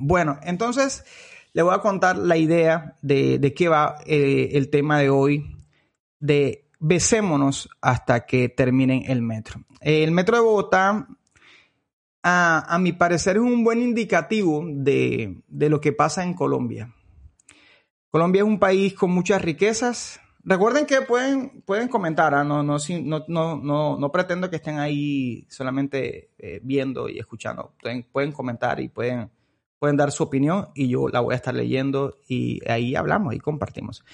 Bueno, entonces le voy a contar la idea de, de qué va eh, el tema de hoy, de besémonos hasta que terminen el metro. El metro de Bogotá, a, mi parecer, es un buen indicativo de, de lo que pasa en Colombia. Colombia es un país con muchas riquezas, Recuerden que pueden, pueden comentar, ¿ah? no, no, no, no, no, pretendo que estén ahí solamente eh, viendo y escuchando. Pueden, pueden, comentar y pueden, pueden dar su opinión y yo la voy a estar leyendo y ahí hablamos y compartimos.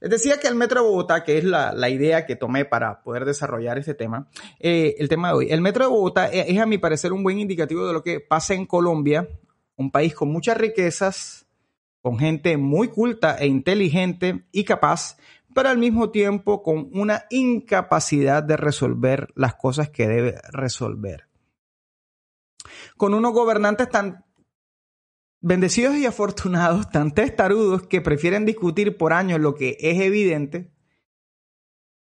Les decía que el Metro de Bogotá, que es la, la idea que tomé para poder desarrollar este tema, eh, el tema de hoy. El Metro de Bogotá es, es a mi parecer un buen indicativo de lo que pasa en Colombia, un país con muchas riquezas, con gente muy culta e inteligente y capaz, pero al mismo tiempo con una incapacidad de resolver las cosas que debe resolver. Con unos gobernantes tan bendecidos y afortunados, tan testarudos, que prefieren discutir por años lo que es evidente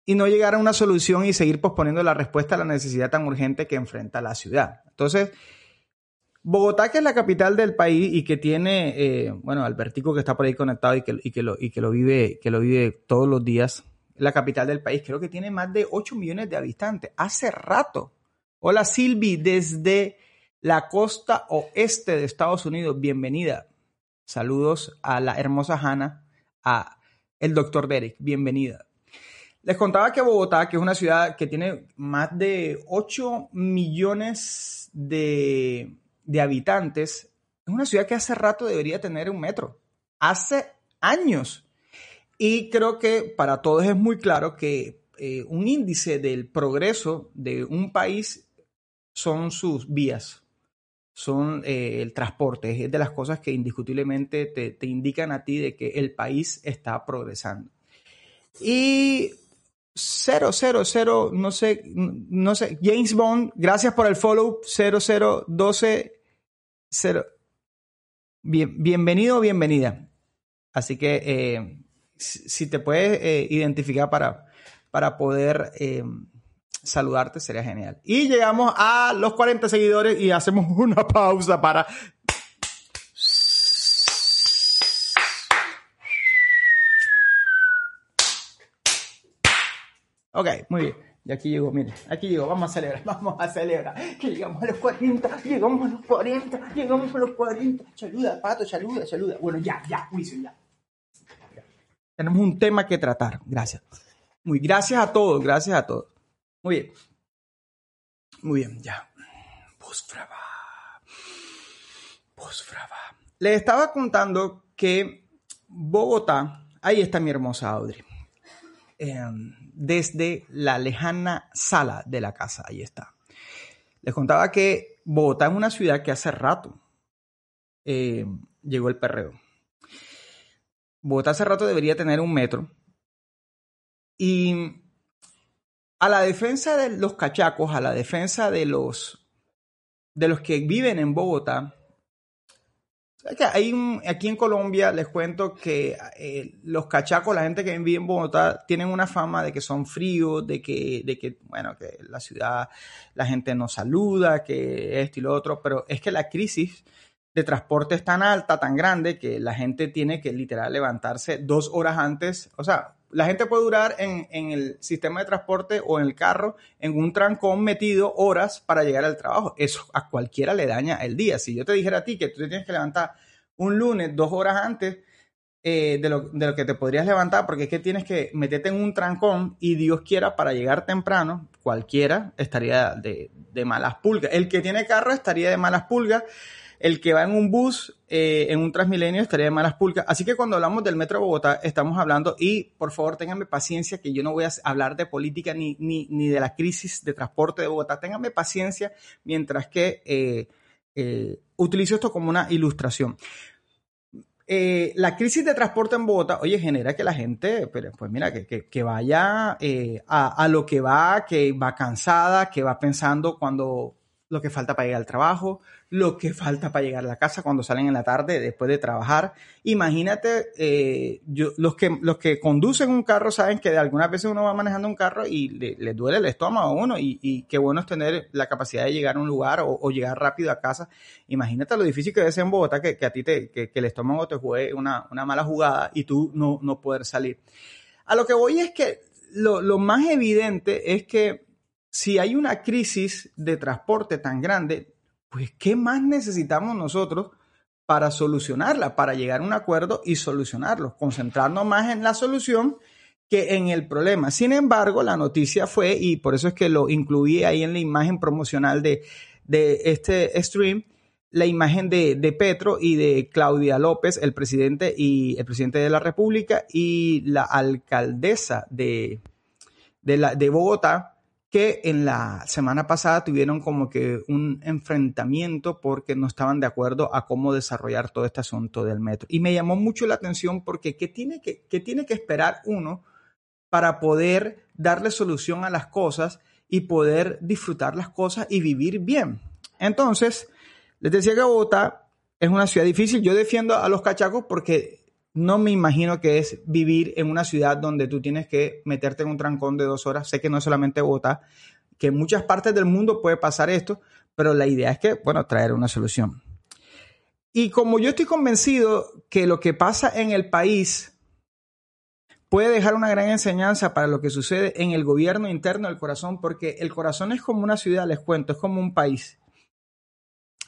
y no llegar a una solución y seguir posponiendo la respuesta a la necesidad tan urgente que enfrenta la ciudad. Entonces, Bogotá, que es la capital del país y que tiene, eh, bueno, Albertico que está por ahí conectado y que, lo, vive, que lo vive todos los días, la capital del país, creo que tiene más de 8 millones de habitantes. Hace rato. Hola Silvi, desde la costa oeste de Estados Unidos, bienvenida. Saludos a la hermosa Hanna, a el doctor Derek, bienvenida. Les contaba que Bogotá, que es una ciudad que tiene más de 8 millones de, de habitantes, es una ciudad que hace rato debería tener un metro. Hace años. Y creo que para todos es muy claro que eh, un índice del progreso de un país son sus vías, son eh, el transporte, es de las cosas que indiscutiblemente te, te, indican a ti de que el país está progresando. Y 000, no sé, no sé, James Bond, gracias por el follow, 0012 Cero. Bien, bienvenido bienvenida. Así que eh, si te puedes eh, identificar para, para poder saludarte, sería genial. Y llegamos a los 40 seguidores y hacemos una pausa para... Ok, muy bien. Y aquí llegó, mire, aquí llegó, vamos a celebrar, vamos a celebrar. Que llegamos a los 40, llegamos a los 40, llegamos a los 40. Saluda, pato, saluda, saluda. Bueno, ya, ya, juicio, ya. Tenemos un tema que tratar. Gracias. Muy gracias a todos, gracias a todos. Muy bien. Muy bien, ya. Postfrava. Postfrava. Le estaba contando que Bogotá, ahí está mi hermosa Audrey. Eh, desde la lejana sala de la casa. Ahí está. Les contaba que Bogotá es una ciudad que hace rato eh, llegó el perreo. Bogotá hace rato debería tener un metro. Y a la defensa de los cachacos, a la defensa de los, de los que viven en Bogotá, hay aquí en Colombia les cuento que eh, los cachacos, la gente que vive en Bogotá, tienen una fama de que son fríos, de que, de que, bueno, que la ciudad, la gente no saluda, que esto y lo otro, pero es que la crisis de transporte es tan alta, tan grande, que la gente tiene que literal levantarse dos horas antes. O sea, la gente puede durar en, el sistema de transporte o en el carro, en un trancón metido horas para llegar al trabajo. Eso a cualquiera le daña el día. Si yo te dijera a ti que tú te tienes que levantar un lunes dos horas antes eh, de, lo, de, lo, que te podrías levantar, porque es que tienes que meterte en un trancón y Dios quiera para llegar temprano, cualquiera estaría de, de malas pulgas. El que tiene carro estaría de malas pulgas el que va en un bus, eh, en un Transmilenio, estaría de malas pulgas. Así que cuando hablamos del Metro de Bogotá, estamos hablando, y por favor, ténganme paciencia, que yo no voy a hablar de política ni, ni, ni de la crisis de transporte de Bogotá. Ténganme paciencia mientras que eh, eh, utilizo esto como una ilustración. Eh, la crisis de transporte en Bogotá, oye, genera que la gente, pues mira, que, que, vaya a, a, lo que va, que va cansada, que va pensando cuando lo que falta para llegar al trabajo, lo que falta para llegar a la casa cuando salen en la tarde después de trabajar. Imagínate, eh, yo, los, que, los que conducen un carro saben que de algunas veces uno va manejando un carro y le, duele el estómago a uno y, qué bueno es tener la capacidad de llegar a un lugar o, llegar rápido a casa. Imagínate lo difícil que es en Bogotá que, a ti te, que, el estómago te juegue una, mala jugada y tú no, no poder salir. A lo que voy es que lo, lo más evidente es que si hay una crisis de transporte tan grande, pues ¿qué más necesitamos nosotros para solucionarla, para llegar a un acuerdo y solucionarlo? Concentrarnos más en la solución que en el problema. Sin embargo, la noticia fue, y por eso es que lo incluí ahí en la imagen promocional de, este stream, la imagen de, Petro y de Claudia López, el presidente y el presidente de la República y la alcaldesa de, Bogotá, que en la semana pasada tuvieron como que un enfrentamiento porque no estaban de acuerdo a cómo desarrollar todo este asunto del metro. Y me llamó mucho la atención porque ¿qué tiene que, tiene que esperar uno para poder darle solución a las cosas y poder disfrutar las cosas y vivir bien? Entonces, les decía que Bogotá es una ciudad difícil. Yo defiendo a los cachacos porque no me imagino que es vivir en una ciudad donde tú tienes que meterte en un trancón de dos horas. Sé que no es solamente Bogotá, que en muchas partes del mundo puede pasar esto, pero la idea es que, bueno, traer una solución. Y como yo estoy convencido que lo que pasa en el país puede dejar una gran enseñanza para lo que sucede en el gobierno interno del corazón, porque el corazón es como una ciudad, les cuento, es como un país.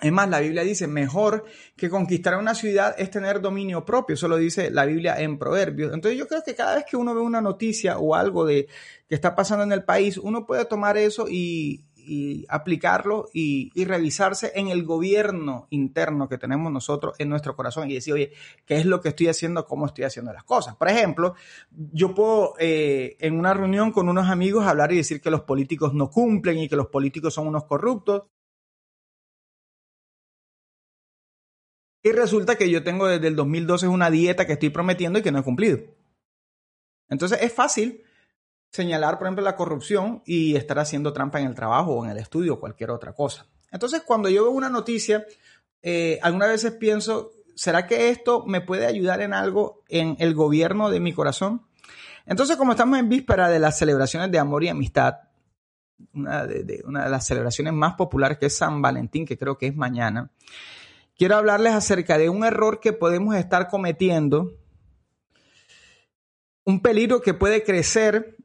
Es más, la Biblia dice, mejor que conquistar una ciudad es tener dominio propio. Eso lo dice la Biblia en Proverbios. Entonces yo creo que cada vez que uno ve una noticia o algo de que está pasando en el país, uno puede tomar eso y, aplicarlo y, revisarse en el gobierno interno que tenemos nosotros en nuestro corazón y decir, oye, ¿qué es lo que estoy haciendo? ¿Cómo estoy haciendo las cosas? Por ejemplo, yo puedo eh, en una reunión con unos amigos hablar y decir que los políticos no cumplen y que los políticos son unos corruptos Y resulta que yo tengo desde el 2012 una dieta que estoy prometiendo y que no he cumplido. Entonces es fácil señalar, por ejemplo, la corrupción y estar haciendo trampa en el trabajo o en el estudio o cualquier otra cosa. Entonces, cuando yo veo una noticia, eh, algunas veces pienso, ¿será que esto me puede ayudar en algo en el gobierno de mi corazón? Entonces, como estamos en víspera de las celebraciones de amor y amistad, una de, una de las celebraciones más populares que es San Valentín, que creo que es mañana, quiero hablarles acerca de un error que podemos estar cometiendo, un peligro que puede crecer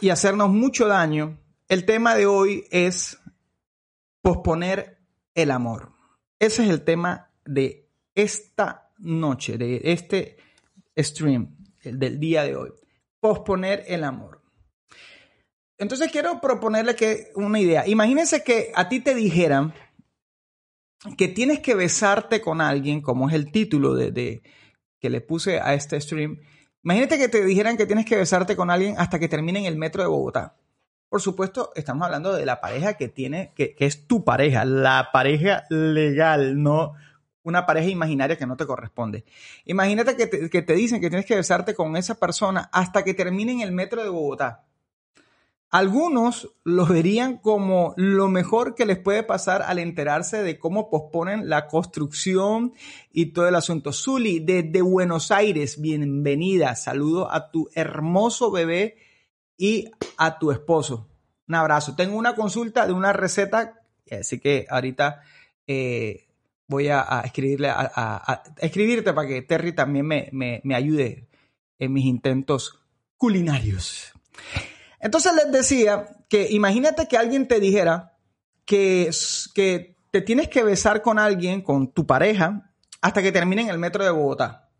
y hacernos mucho daño. El tema de hoy es posponer el amor. Ese es el tema de esta noche, de este stream, el del día de hoy. Posponer el amor. Entonces quiero proponerle que una idea. Imagínense que a ti te dijeran que tienes que besarte con alguien, como es el título de, que le puse a este stream. Imagínate que te dijeran que tienes que besarte con alguien hasta que termine el metro de Bogotá. Por supuesto, estamos hablando de la pareja que tiene, que, es tu pareja, la pareja legal, no una pareja imaginaria que no te corresponde. Imagínate que te, que te dicen que tienes que besarte con esa persona hasta que termine el metro de Bogotá. Algunos lo verían como lo mejor que les puede pasar al enterarse de cómo posponen la construcción y todo el asunto. Zuli, desde Buenos Aires, bienvenida. Saludo a tu hermoso bebé y a tu esposo. Un abrazo. Tengo una consulta de una receta, así que ahorita eh, voy a, escribirle a, escribirte para que Terry también me, me ayude en mis intentos culinarios. Entonces les decía que imagínate que alguien te dijera que, que te tienes que besar con alguien, con tu pareja, hasta que termine el metro de Bogotá.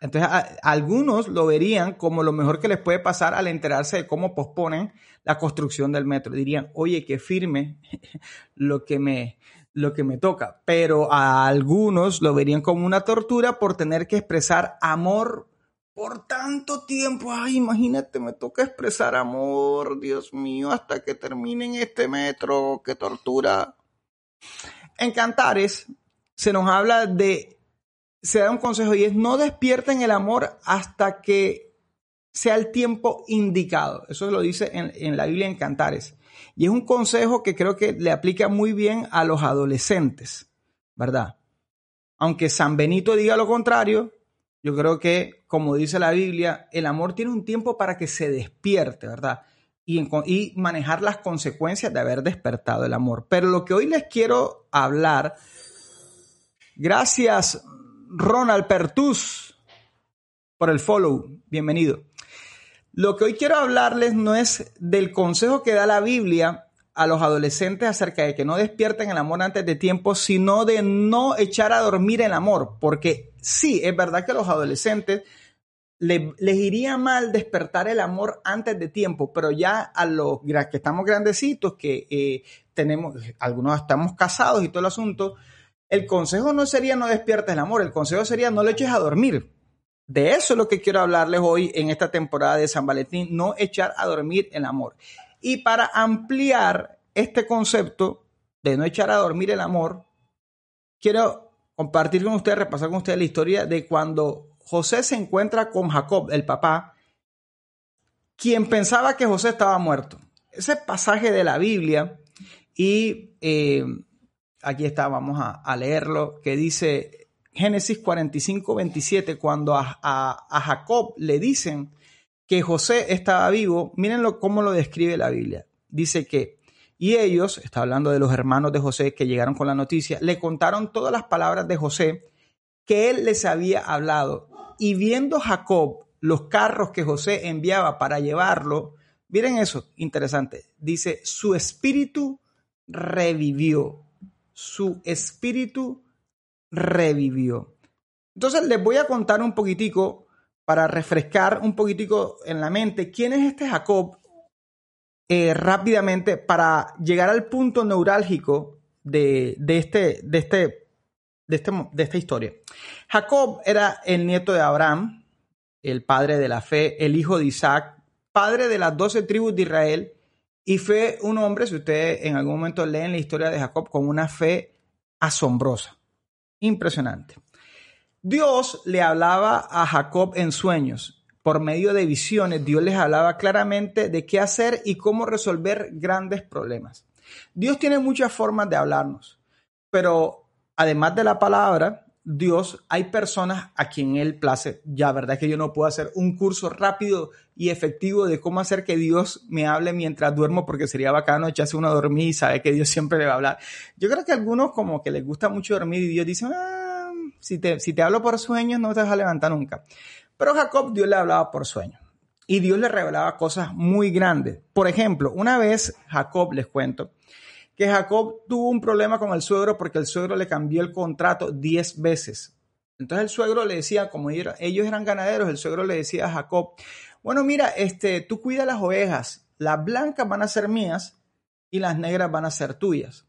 Entonces, algunos lo verían como lo mejor que les puede pasar al enterarse de cómo posponen la construcción del metro. Dirían, oye, qué firme lo que me, lo que me toca. Pero a algunos lo verían como una tortura por tener que expresar amor por tanto tiempo. Ay, imagínate, me toca expresar amor, Dios mío, hasta que termine en este metro. Qué tortura. En Cantares se nos habla de, se da un consejo y es no despierten el amor hasta que sea el tiempo indicado. Eso lo dice en, en la Biblia en Cantares. Y es un consejo que creo que le aplica muy bien a los adolescentes, ¿verdad? Aunque San Benito diga lo contrario, yo creo que, como dice la Biblia, el amor tiene un tiempo para que se despierte, ¿verdad? Y, y, manejar las consecuencias de haber despertado el amor. Pero lo que hoy les quiero hablar, gracias Ronald Pertus por el follow, bienvenido. Lo que hoy quiero hablarles no es del consejo que da la Biblia a los adolescentes acerca de que no despierten el amor antes de tiempo, sino de no echar a dormir el amor, porque sí, es verdad que a los adolescentes les iría mal despertar el amor antes de tiempo, pero ya a los que estamos grandecitos, que eh, tenemos, algunos estamos casados y todo el asunto, el consejo no sería no despiertes el amor, el consejo sería no lo eches a dormir. De eso es lo que quiero hablarles hoy en esta temporada de San Valentín, no echar a dormir el amor. Y para ampliar este concepto de no echar a dormir el amor, quiero compartir con ustedes, repasar con ustedes la historia de cuando José se encuentra con Jacob, el papá, quien pensaba que José estaba muerto. Ese pasaje de la Biblia, y eh, aquí está, vamos a, leerlo, que dice Génesis 45, 27, cuando a, a Jacob le dicen que José estaba vivo, mírenlo cómo lo describe la Biblia. Dice que, y ellos, está hablando de los hermanos de José que llegaron con la noticia, le contaron todas las palabras de José que él les había hablado. Y viendo Jacob los carros que José enviaba para llevarlo, miren eso, interesante, dice, su espíritu revivió, su espíritu revivió. Entonces les voy a contar un poquitico para refrescar un poquitico en la mente quién es este Jacob eh, rápidamente para llegar al punto neurálgico de, este, de, este, de, este, de esta historia. Jacob era el nieto de Abraham, el padre de la fe, el hijo de Isaac, padre de las doce tribus de Israel, y fue un hombre, si ustedes en algún momento leen la historia de Jacob, con una fe asombrosa, impresionante. Dios le hablaba a Jacob en sueños. Por medio de visiones, Dios les hablaba claramente de qué hacer y cómo resolver grandes problemas. Dios tiene muchas formas de hablarnos, pero además de la palabra, Dios, hay personas a quien Él place. Ya, verdad que yo no puedo hacer un curso rápido y efectivo de cómo hacer que Dios me hable mientras duermo, porque sería bacano echarse uno a dormir y saber que Dios siempre le va a hablar. Yo creo que a algunos como que les gusta mucho dormir y Dios dice, ah, si te, hablo por sueños, no te vas a levantar nunca. Pero Jacob, Dios le hablaba por sueños. Y Dios le revelaba cosas muy grandes. Por ejemplo, una vez Jacob, les cuento, que Jacob tuvo un problema con el suegro porque el suegro le cambió el contrato 10 veces. Entonces el suegro le decía, como ellos eran ganaderos, el suegro le decía a Jacob, bueno, mira, este, tú cuida las ovejas, las blancas van a ser mías y las negras van a ser tuyas.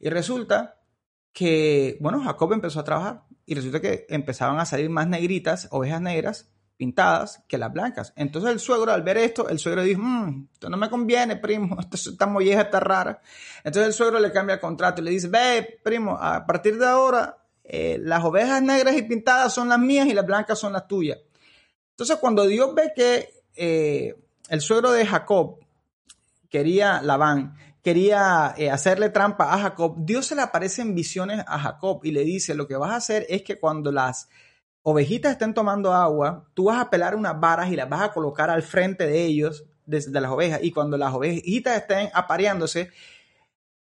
Y resulta que, bueno, Jacob empezó a trabajar y resulta que empezaban a salir más negritas, ovejas negras, pintadas, que las blancas. Entonces el suegro, al ver esto, el suegro dijo, mmm, esto no me conviene, primo, esta molleja está rara. Entonces el suegro le cambia el contrato y le dice, ve, primo, a partir de ahora, eh, las ovejas negras y pintadas son las mías y las blancas son las tuyas. Entonces cuando Dios ve que eh, el suegro de Jacob quería Labán, quería eh, hacerle trampa a Jacob, Dios se le aparece en visiones a Jacob y le dice, lo que vas a hacer es que cuando las ovejitas estén tomando agua, tú vas a pelar unas varas y las vas a colocar al frente de ellos, de, las ovejas, y cuando las ovejitas estén apareándose,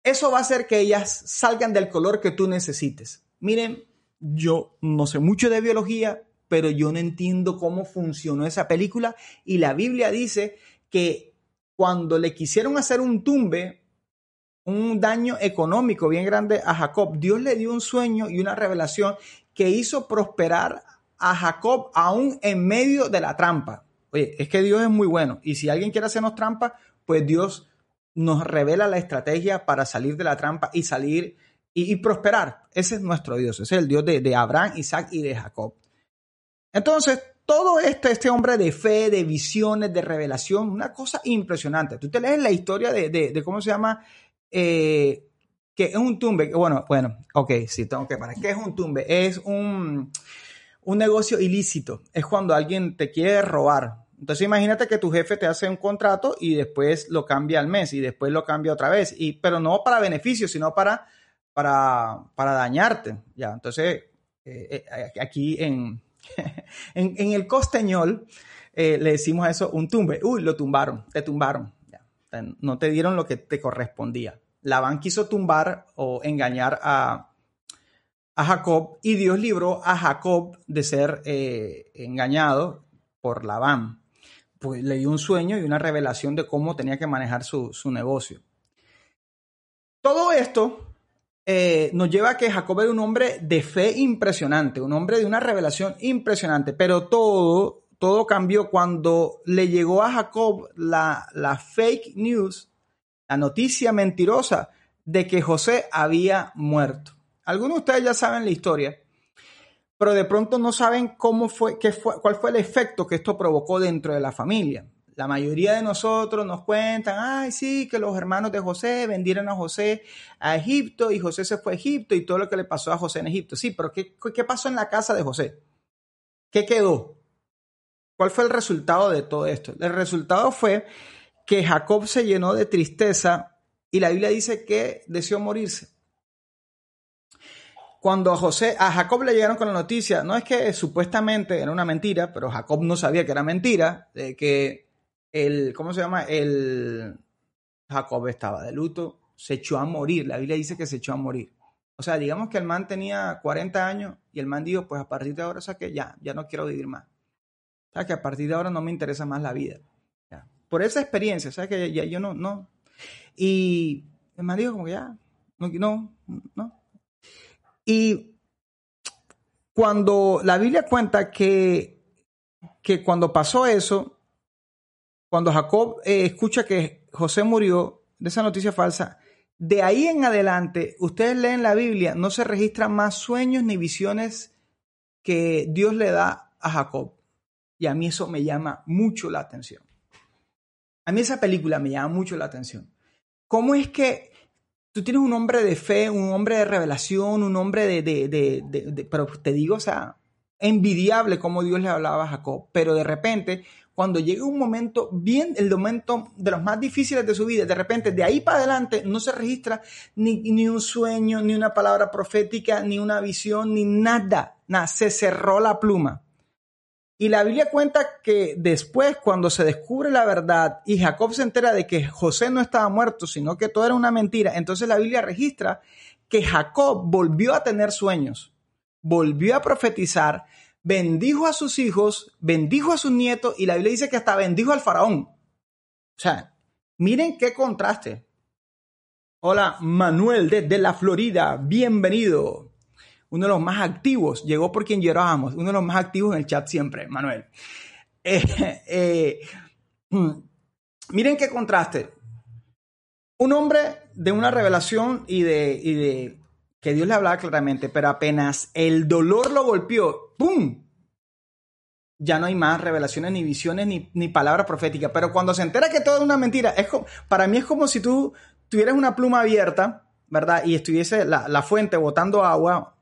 eso va a hacer que ellas salgan del color que tú necesites. Miren, yo no sé mucho de biología, pero yo no entiendo cómo funcionó esa película y la Biblia dice que cuando le quisieron hacer un tumbe un daño económico bien grande a Jacob. Dios le dio un sueño y una revelación que hizo prosperar a Jacob aún en medio de la trampa. Oye, es que Dios es muy bueno y si alguien quiere hacernos trampa, pues Dios nos revela la estrategia para salir de la trampa y salir y, prosperar. Ese es nuestro Dios, ese es el Dios de, Abraham, Isaac y de Jacob. Entonces, todo este, este hombre de fe, de visiones, de revelación, una cosa impresionante. Tú te lees la historia de, de cómo se llama eh, que es un tumbe, bueno, bueno, ok, sí, tengo que parar. ¿Qué es un tumbe? Es un, un negocio ilícito. Es cuando alguien te quiere robar. Entonces imagínate que tu jefe te hace un contrato y después lo cambia al mes y después lo cambia otra vez, y, pero no para beneficio, sino para, para, para dañarte. Ya, entonces eh, eh, aquí en, en, el costeñol le decimos a eso un tumbe. Uy, lo tumbaron, te tumbaron. no te dieron lo que te correspondía. Labán quiso tumbar o engañar a, a Jacob y Dios libró a Jacob de ser engañado por Labán. Pues le dio un sueño y una revelación de cómo tenía que manejar su, su negocio. Todo esto eh, nos lleva a que Jacob era un hombre de fe impresionante, un hombre de una revelación impresionante, pero todo, todo cambió cuando le llegó a Jacob la, la fake news, la noticia mentirosa de que José había muerto. Algunos de ustedes ya saben la historia, pero de pronto no saben cómo fue, qué fue, cuál fue el efecto que esto provocó dentro de la familia la mayoría de nosotros nos cuentan, ay, sí, que los hermanos de José vendieron a José a Egipto y José se fue a Egipto y todo lo que le pasó a José en Egipto. Sí, pero ¿qué, qué pasó en la casa de José? ¿Qué quedó? ¿Cuál fue el resultado de todo esto? El resultado fue que Jacob se llenó de tristeza y la Biblia dice que deseó morirse. Cuando a José, a Jacob le llegaron con la noticia, no es que supuestamente era una mentira, pero Jacob no sabía que era mentira, de que el, ¿cómo se llama? El Jacob estaba de luto, se echó a morir. La Biblia dice que se echó a morir. O sea, digamos que el man tenía 40 años y el man dijo, pues a partir de ahora, o sea que ya, ya no quiero vivir más. O sea que a partir de ahora no me interesa más la vida. Por esa experiencia, sea que ya, yo no, no. Y el man dijo como que ya, no, no, no. Y cuando la Biblia cuenta que, que cuando pasó eso, cuando Jacob eh, escucha que José murió, de esa noticia falsa, de ahí en adelante, ustedes leen la Biblia, no se registran más sueños ni visiones que Dios le da a Jacob. Y a mí eso me llama mucho la atención. A mí esa película me llama mucho la atención. ¿Cómo es que tú tienes un hombre de fe, un hombre de revelación, un hombre de, de, de, de pero te digo, o sea, envidiable como Dios le hablaba a Jacob, pero de repente cuando llega un momento bien, el momento de los más difíciles de su vida, de repente de ahí para adelante no se registra ni, ni un sueño, ni una palabra profética, ni una visión, ni nada, nada, se cerró la pluma. Y la Biblia cuenta que después, cuando se descubre la verdad y Jacob se entera de que José no estaba muerto, sino que todo era una mentira, entonces la Biblia registra que Jacob volvió a tener sueños, volvió a profetizar, bendijo a sus hijos, bendijo a sus nietos y la Biblia dice que hasta bendijo al faraón. O sea, miren qué contraste. Hola, Manuel desde la Florida, bienvenido. Uno de los más activos, llegó por quien llorábamos, uno de los más activos en el chat siempre, Manuel. Eh, eh, mm, miren qué contraste. Un hombre de una revelación y de, y de que Dios le hablaba claramente, pero apenas el dolor lo golpeó, ¡pum! Ya no hay más revelaciones, ni visiones, ni, ni palabra profética. Pero cuando se entera que todo es una mentira, es para mí es como si tú tuvieras una pluma abierta, ¿verdad? Y estuviese la, la fuente botando agua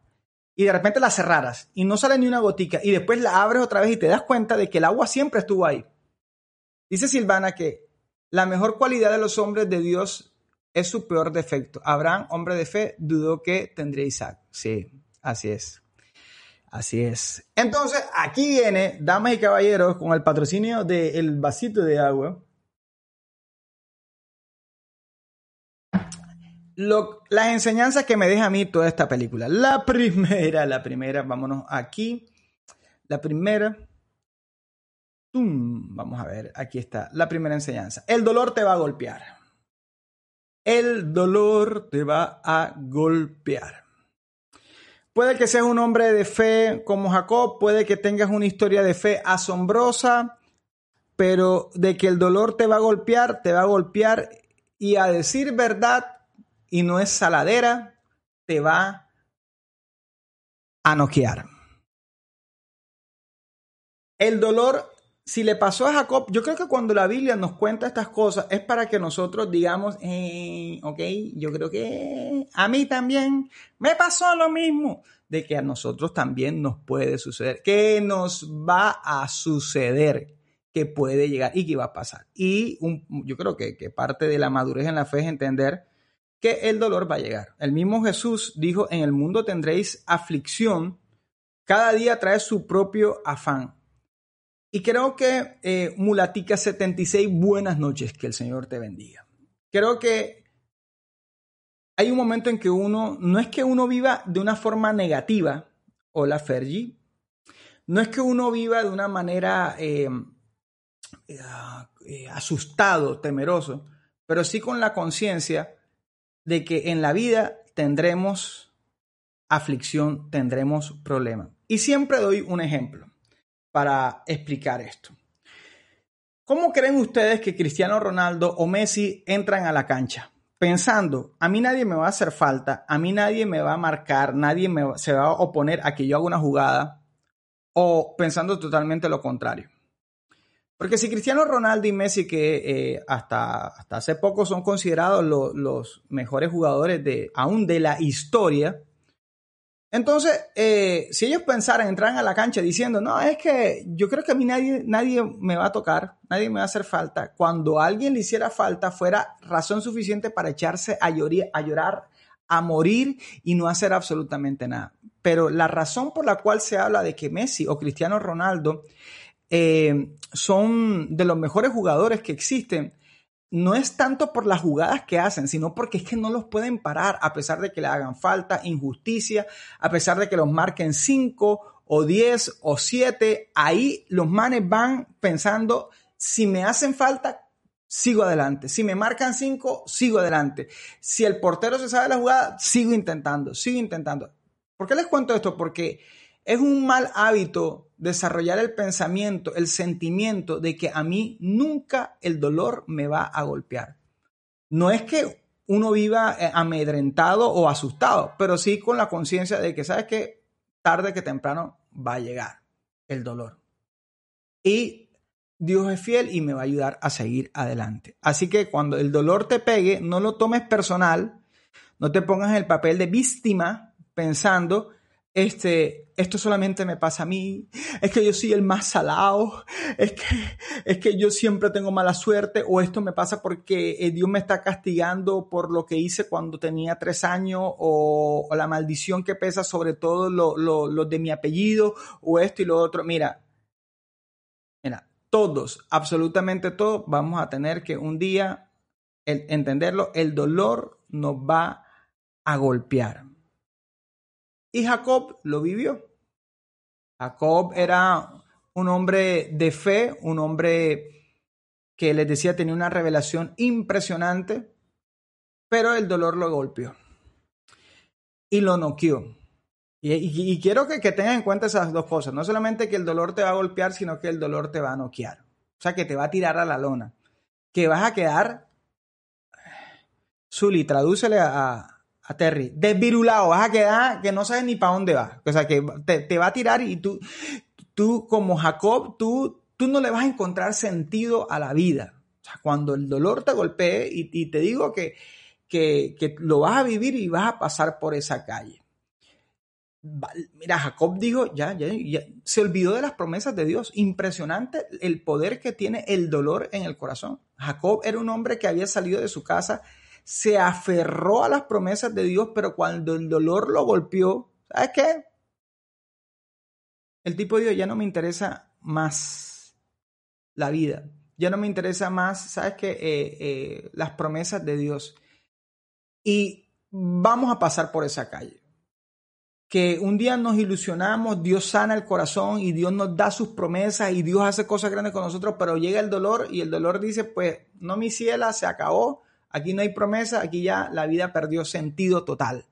y de repente la cerraras y no sale ni una gotica y después la abres otra vez y te das cuenta de que el agua siempre estuvo ahí. Dice Silvana que la mejor cualidad de los hombres de Dios es su peor defecto. Abraham, hombre de fe, dudó que tendría Isaac. Sí, así es. Así es. Entonces, aquí viene, damas y caballeros, con el patrocinio del vasito de agua. Las enseñanzas que me deja a mí toda esta película. La primera, la primera, vámonos aquí. La primera. Vamos a ver, aquí está la primera enseñanza. El dolor te va a golpear el dolor te va a golpear. Puede que seas un hombre de fe como Jacob, puede que tengas una historia de fe asombrosa, pero de que el dolor te va a golpear, te va a golpear y a decir verdad, y no es saladera, te va a noquear. El dolor si le pasó a Jacob, yo creo que cuando la Biblia nos cuenta estas cosas es para que nosotros digamos, eh, ok, yo creo que a mí también me pasó lo mismo, de que a nosotros también nos puede suceder, que nos va a suceder, que puede llegar y que va a pasar. Y yo creo que, que parte de la madurez en la fe es entender que el dolor va a llegar. El mismo Jesús dijo, en el mundo tendréis aflicción, cada día trae su propio afán. Y creo que eh, Mulatica 76, buenas noches, que el Señor te bendiga. Creo que hay un momento en que uno, no es que uno viva de una forma negativa, hola Fergie, no es que uno viva de una manera eh, eh, asustado, temeroso, pero sí con la conciencia de que en la vida tendremos aflicción, tendremos problemas. Y siempre doy un ejemplo para explicar esto. ¿Cómo creen ustedes que Cristiano Ronaldo o Messi entran a la cancha? Pensando, a mí nadie me va a hacer falta, a mí nadie me va a marcar, nadie me, se va a oponer a que yo haga una jugada, o pensando totalmente lo contrario. Porque si Cristiano Ronaldo y Messi, que eh, hasta, hasta hace poco son considerados los mejores jugadores de, aún de la historia, entonces, eh, si ellos pensaran, entrar a la cancha diciendo, no, es que yo creo que a mí nadie, nadie me va a tocar, nadie me va a hacer falta, cuando alguien le hiciera falta fuera razón suficiente para echarse a, llorar, a llorar, a morir y no hacer absolutamente nada. Pero la razón por la cual se habla de que Messi o Cristiano Ronaldo eh, son de los mejores jugadores que existen, no es tanto por las jugadas que hacen, sino porque es que no los pueden parar a pesar de que le hagan falta, injusticia, a pesar de que los marquen 5 o 10 o 7, ahí los manes van pensando, si me hacen falta, sigo adelante. Si me marcan 5, sigo adelante. Si el portero se sabe la jugada, sigo intentando, sigo intentando. ¿Por qué les cuento esto? Porque es un mal hábito desarrollar el pensamiento, el sentimiento de que a mí nunca el dolor me va a golpear. No es que uno viva eh, amedrentado o asustado, pero sí con la conciencia de que, ¿sabes que Tarde que temprano va a llegar el dolor. Y Dios es fiel y me va a ayudar a seguir adelante. Así que cuando el dolor te pegue, no lo tomes personal, no te pongas en el papel de víctima pensando este, esto solamente me pasa a mí, es que yo soy el más salado, es que, es que yo siempre tengo mala suerte, o esto me pasa porque eh, Dios me está castigando por lo que hice cuando tenía tres años, o, la maldición que pesa sobre todo lo, de mi apellido, o esto y lo otro. Mira, mira, todos, absolutamente todos, vamos a tener que un día entenderlo, el dolor nos va a golpear y Jacob lo vivió. Jacob era un hombre de fe, un hombre que les decía tenía una revelación impresionante, pero el dolor lo golpeó y lo noqueó. Y, quiero que, que tengan en cuenta esas dos cosas. No solamente que el dolor te va a golpear, sino que el dolor te va a noquear. O sea, que te va a tirar a la lona. Que vas a quedar... Zuli, tradúcele a, Terry, desvirulado, vas a quedar que no sabes ni para dónde vas. O sea, que te, va a tirar y tú, tú como Jacob, tú, tú no le vas a encontrar sentido a la vida. O sea, cuando el dolor te golpee y, te digo que, que, lo vas a vivir y vas a pasar por esa calle. Mira, Jacob dijo, ya, ya, ya, se olvidó de las promesas de Dios. Impresionante el poder que tiene el dolor en el corazón. Jacob era un hombre que había salido de su casa se aferró a las promesas de Dios, pero cuando el dolor lo golpeó, ¿sabes qué? El tipo dijo, ya no me interesa más la vida, ya no me interesa más, ¿sabes qué? Eh, eh, las promesas de Dios. Y vamos a pasar por esa calle. Que un día nos ilusionamos, Dios sana el corazón y Dios nos da sus promesas y Dios hace cosas grandes con nosotros, pero llega el dolor y el dolor dice, pues no mi ciela, se acabó, Aquí no hay promesa, aquí ya la vida perdió sentido total.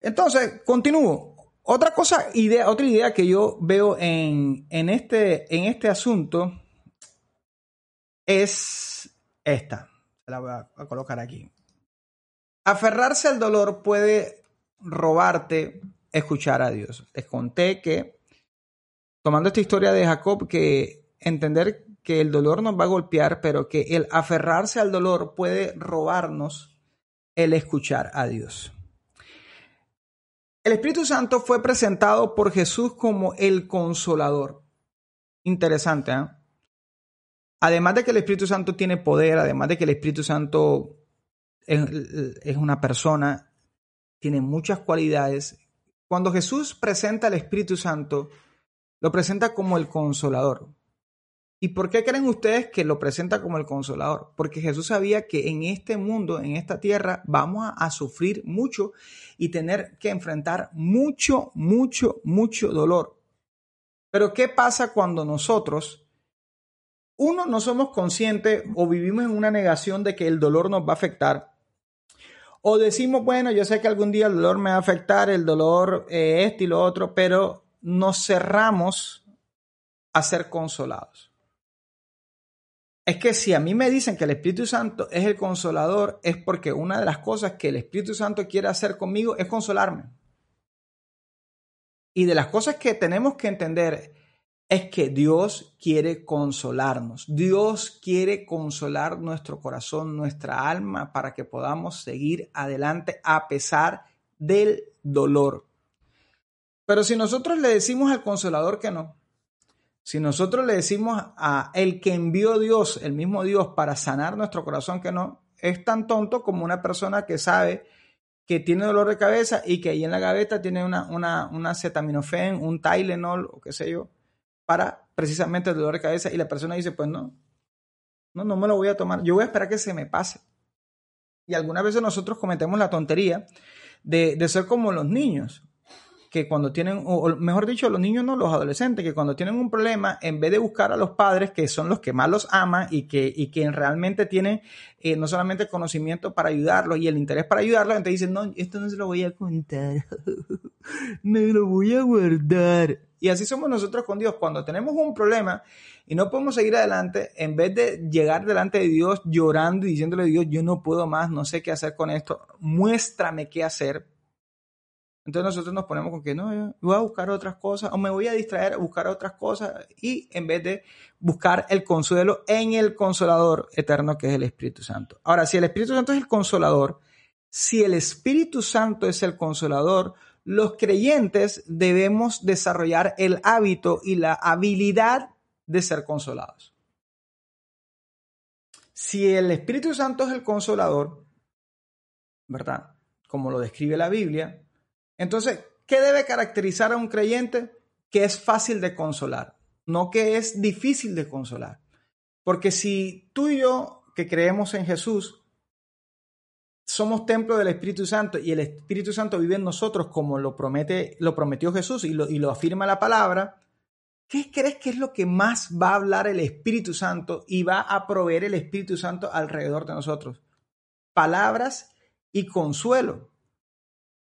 Entonces, continúo. Otra cosa, idea, otra idea que yo veo en, este, en este asunto es esta. La voy a colocar aquí. Aferrarse al dolor puede robarte escuchar a Dios. Les conté que, tomando esta historia de Jacob, que entender que el dolor nos va a golpear, pero que el aferrarse al dolor puede robarnos el escuchar a Dios. El Espíritu Santo fue presentado por Jesús como el consolador. interesante. ¿eh? Además de que el Espíritu Santo tiene poder, además de que el Espíritu Santo es, una persona, tiene muchas cualidades. Cuando Jesús presenta al Espíritu Santo, lo presenta como el consolador. ¿Y por qué creen ustedes que lo presenta como el consolador? Porque Jesús sabía que en este mundo, en esta tierra, vamos a, sufrir mucho y tener que enfrentar mucho, mucho, mucho dolor. Pero ¿qué pasa cuando nosotros, uno, no somos conscientes o vivimos en una negación de que el dolor nos va a afectar? O decimos, bueno, yo sé que algún día el dolor me va a afectar, el dolor este y lo otro, pero nos cerramos a ser consolados. Es que si a mí me dicen que el Espíritu Santo es el consolador, es porque una de las cosas que el Espíritu Santo quiere hacer conmigo es consolarme. Y de las cosas que tenemos que entender es que Dios quiere consolarnos. Dios quiere consolar nuestro corazón, nuestra alma, para que podamos seguir adelante a pesar del dolor. Pero si nosotros le decimos al consolador que no, si nosotros le decimos a el que envió Dios, el mismo Dios, para sanar nuestro corazón que no, es tan tonto como una persona que sabe que tiene dolor de cabeza y que ahí en la gaveta tiene una, una, una un Tylenol o qué sé yo, para precisamente el dolor de cabeza y la persona dice, pues no, no, no me lo voy a tomar, yo voy a esperar que se me pase. Y algunas veces nosotros cometemos la tontería de, de ser como los niños que cuando tienen, o mejor dicho, los niños no, los adolescentes, que cuando tienen un problema, en vez de buscar a los padres, que son los que más los aman y que, y que realmente tienen eh, no solamente conocimiento para ayudarlos y el interés para ayudarlos, entonces dicen, no, esto no se lo voy a contar, me lo voy a guardar. Y así somos nosotros con Dios. Cuando tenemos un problema y no podemos seguir adelante, en vez de llegar delante de Dios llorando y diciéndole Dios, yo no puedo más, no sé qué hacer con esto, muéstrame qué hacer, entonces nosotros nos ponemos con que no, voy a buscar otras cosas o me voy a distraer a buscar otras cosas y en vez de buscar el consuelo en el consolador eterno que es el Espíritu Santo. Ahora, si el Espíritu Santo es el consolador, si el Espíritu Santo es el consolador, los creyentes debemos desarrollar el hábito y la habilidad de ser consolados. Si el Espíritu Santo es el consolador, ¿verdad? Como lo describe la Biblia, entonces, ¿qué debe caracterizar a un creyente? Que es fácil de consolar, no que es difícil de consolar. Porque si tú y yo, que creemos en Jesús, somos templo del Espíritu Santo y el Espíritu Santo vive en nosotros como lo, promete, lo prometió Jesús y lo, y lo afirma la palabra, ¿qué crees que es lo que más va a hablar el Espíritu Santo y va a proveer el Espíritu Santo alrededor de nosotros? Palabras y consuelo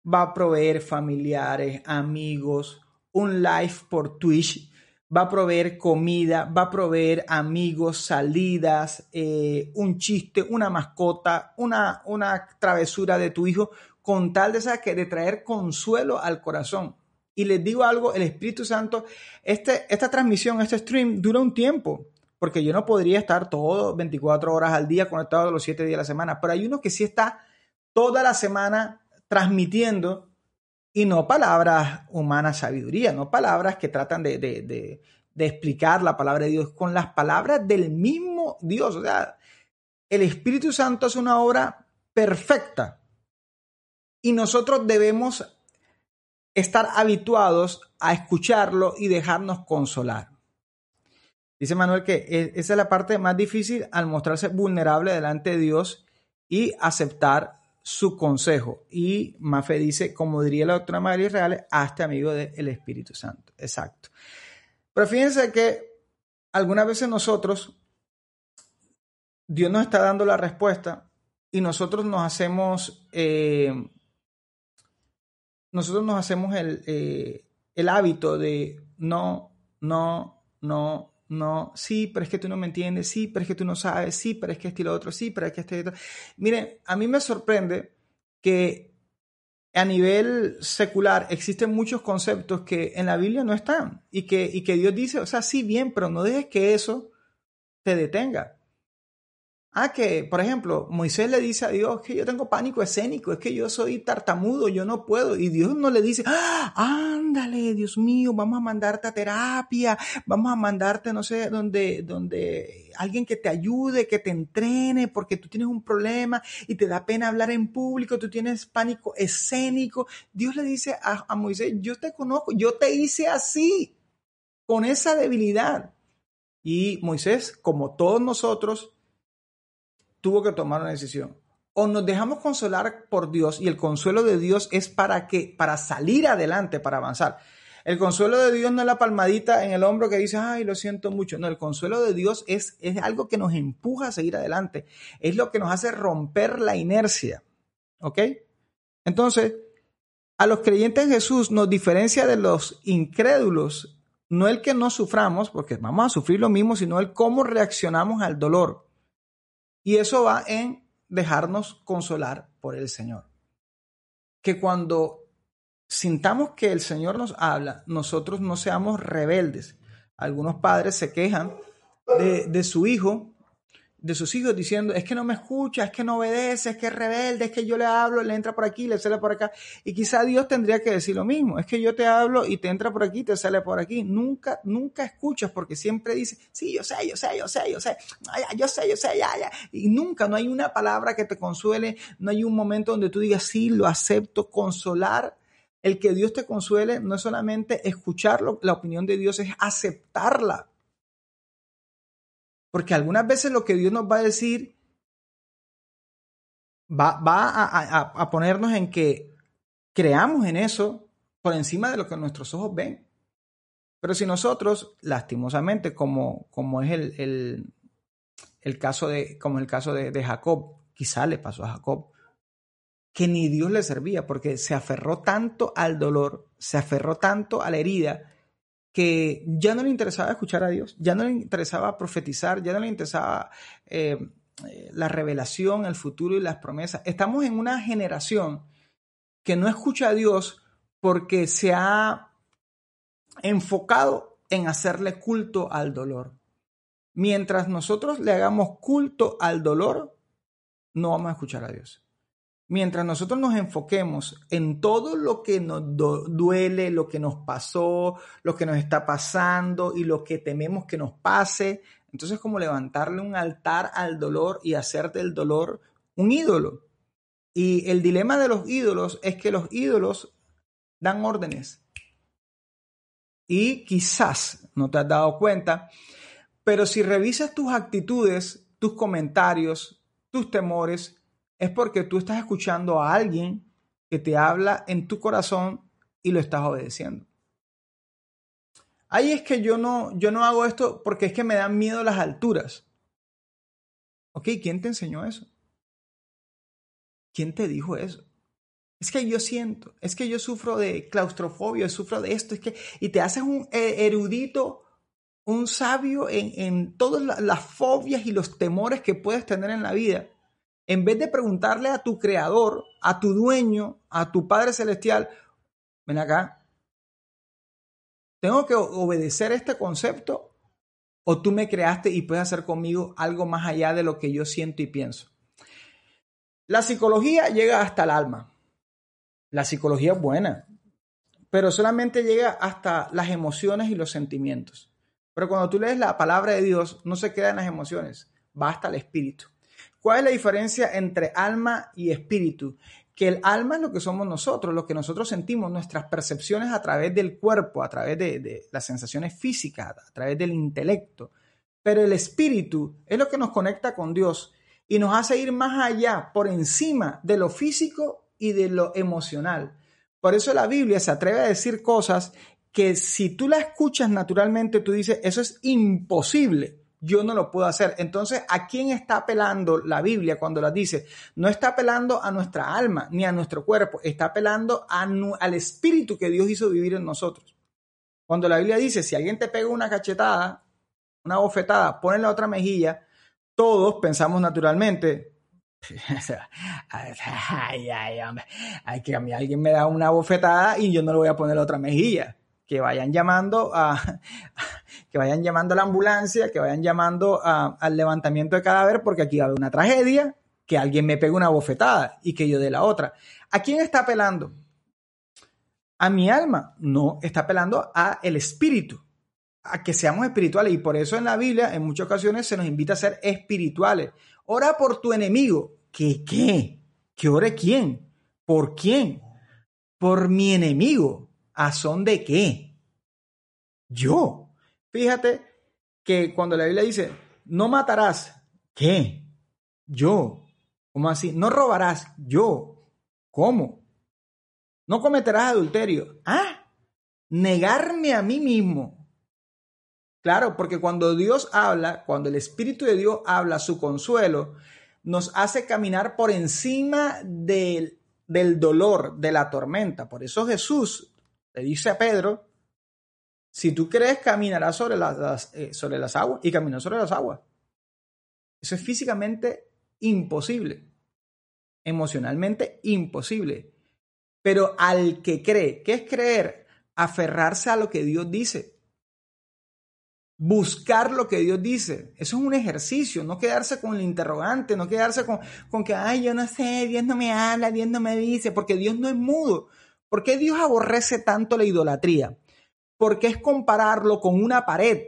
va a proveer familiares, amigos, un live por Twitch, va a proveer comida, va a proveer amigos, salidas, eh, un chiste, una mascota, una, una travesura de tu hijo, con tal de, que de traer consuelo al corazón. Y les digo algo, el Espíritu Santo, este, esta transmisión, este stream dura un tiempo, porque yo no podría estar todo 24 horas al día conectado los 7 días de la semana, pero hay uno que sí está toda la semana transmitiendo y no palabras humanas sabiduría, no palabras que tratan de, de, explicar la palabra de Dios con las palabras del mismo Dios. O sea, el Espíritu Santo es una obra perfecta y nosotros debemos estar habituados a escucharlo y dejarnos consolar. Dice Manuel que e, esa es la parte más difícil al mostrarse vulnerable delante de Dios y aceptar su consejo. Y Mafe dice, como diría la doctora María Reales, hazte amigo del Espíritu Santo. Exacto. Pero fíjense que algunas veces nosotros, Dios nos está dando la respuesta y nosotros nos hacemos, eh, nosotros nos hacemos el, eh, el hábito de no, no, no, no, sí, pero es que tú no me entiendes, sí, pero es que tú no sabes, sí, pero es que este y lo otro, sí, pero es que este y otro. Miren, a mí me sorprende que a nivel secular existen muchos conceptos que en la Biblia no están y que, y que Dios dice, o sea, sí, bien, pero no dejes que eso te detenga. Ah, que, por ejemplo, Moisés le dice a Dios que yo tengo pánico escénico, es que yo soy tartamudo, yo no puedo. Y Dios no le dice, ¡Ah, ándale, Dios mío, vamos a mandarte a terapia, vamos a mandarte, no sé, donde, donde alguien que te ayude, que te entrene, porque tú tienes un problema y te da pena hablar en público, tú tienes pánico escénico. Dios le dice a, a Moisés, yo te conozco, yo te hice así, con esa debilidad. Y Moisés, como todos nosotros, tuvo que tomar una decisión. O nos dejamos consolar por Dios y el consuelo de Dios es para que para salir adelante, para avanzar. El consuelo de Dios no es la palmadita en el hombro que dice, ay, lo siento mucho. No, el consuelo de Dios es, es algo que nos empuja a seguir adelante. Es lo que nos hace romper la inercia. ¿Ok? Entonces, a los creyentes en Jesús nos diferencia de los incrédulos, no el que no suframos, porque vamos a sufrir lo mismo, sino el cómo reaccionamos al dolor. Y eso va en dejarnos consolar por el Señor. Que cuando sintamos que el Señor nos habla, nosotros no seamos rebeldes. Algunos padres se quejan de, su hijo de sus hijos diciendo, es que no me escucha, es que no obedece, es que es rebelde, es que yo le hablo, le entra por aquí, le sale por acá. Y quizá Dios tendría que decir lo mismo, es que yo te hablo y te entra por aquí, te sale por aquí. Nunca, nunca escuchas porque siempre dice, sí, yo sé, yo sé, yo sé, yo sé, yo sé, yo sé, ya, ya. Y nunca, no hay una palabra que te consuele, no hay un momento donde tú digas, sí, lo acepto, consolar. El que Dios te consuele no es solamente escucharlo, la opinión de Dios es aceptarla. Porque algunas veces lo que Dios nos va a decir va, a, ponernos en que creamos en eso por encima de lo que nuestros ojos ven. Pero si nosotros, lastimosamente, como, como es el, el, caso, de, como el caso de, de Jacob, quizá le pasó a Jacob, que ni Dios le servía, porque se aferró tanto al dolor, se aferró tanto a la herida, que ya no le interesaba escuchar a Dios, ya no le interesaba profetizar, ya no le interesaba eh, eh, la revelación, el futuro y las promesas. Estamos en una generación que no escucha a Dios porque se ha enfocado en hacerle culto al dolor. Mientras nosotros le hagamos culto al dolor, no vamos a escuchar a Dios. Mientras nosotros nos enfoquemos en todo lo que nos duele, lo que nos pasó, lo que nos está pasando y lo que tememos que nos pase, entonces es como levantarle un altar al dolor y hacer del dolor un ídolo. Y el dilema de los ídolos es que los ídolos dan órdenes. Y quizás no te has dado cuenta, pero si revisas tus actitudes, tus comentarios, tus temores, es porque tú estás escuchando a alguien que te habla en tu corazón y lo estás obedeciendo. Ahí es que yo no, yo no hago esto porque es que me dan miedo las alturas. Ok, ¿quién te enseñó eso? ¿Quién te dijo eso? Es que yo siento, es que yo sufro de claustrofobia, sufro de esto, es que, y te haces un eh, erudito, un sabio en, en todas las fobias y los temores que puedes tener en la vida en vez de preguntarle a tu creador, a tu dueño, a tu Padre Celestial, ven acá, ¿tengo que obedecer este concepto o tú me creaste y puedes hacer conmigo algo más allá de lo que yo siento y pienso? La psicología llega hasta el alma. La psicología es buena, pero solamente llega hasta las emociones y los sentimientos. Pero cuando tú lees la palabra de Dios, no se queda en las emociones, va hasta el espíritu. ¿Cuál es la diferencia entre alma y espíritu? Que el alma es lo que somos nosotros, lo que nosotros sentimos, nuestras percepciones a través del cuerpo, a través de, las sensaciones físicas, a través del intelecto. Pero el espíritu es lo que nos conecta con Dios y nos hace ir más allá, por encima de lo físico y de lo emocional. Por eso la Biblia se atreve a decir cosas que si tú la escuchas naturalmente, tú dices, eso es imposible yo no lo puedo hacer. Entonces, ¿a quién está apelando la Biblia cuando la dice? No está apelando a nuestra alma ni a nuestro cuerpo, está apelando al espíritu que Dios hizo vivir en nosotros. Cuando la Biblia dice, si alguien te pega una cachetada, una bofetada, pone la otra mejilla, todos pensamos naturalmente, ay, ay, que a mí alguien me da una bofetada y yo no le voy a poner la otra mejilla. Que vayan llamando a, que vayan llamando a la ambulancia, que vayan llamando al levantamiento de cadáver, porque aquí va a haber una tragedia, que alguien me pegue una bofetada y que yo dé la otra. ¿A quién está apelando? A mi alma. No, está apelando a el espíritu, a que seamos espirituales. Y por eso en la Biblia, en muchas ocasiones, se nos invita a ser espirituales. Ora por tu enemigo. ¿Qué qué? ¿Que ore quién? ¿Por quién? Por mi enemigo. ¿A son de qué? Yo. Fíjate que cuando la Biblia dice, no matarás, ¿qué? Yo. ¿Cómo así? No robarás, yo. ¿Cómo? No cometerás adulterio. Ah, negarme a mí mismo. Claro, porque cuando Dios habla, cuando el Espíritu de Dios habla su consuelo, nos hace caminar por encima del, del dolor, de la tormenta. Por eso Jesús le dice a Pedro, si tú crees, caminarás sobre las, eh, sobre las aguas y caminó sobre las aguas. Eso es físicamente imposible, emocionalmente imposible. Pero al que cree, ¿qué es creer? Aferrarse a lo que Dios dice. Buscar lo que Dios dice. Eso es un ejercicio, no quedarse con el interrogante, no quedarse con, con que, ay, yo no sé, Dios no me habla, Dios no me dice, porque Dios no es mudo. ¿Por qué Dios aborrece tanto la idolatría? Porque es compararlo con una pared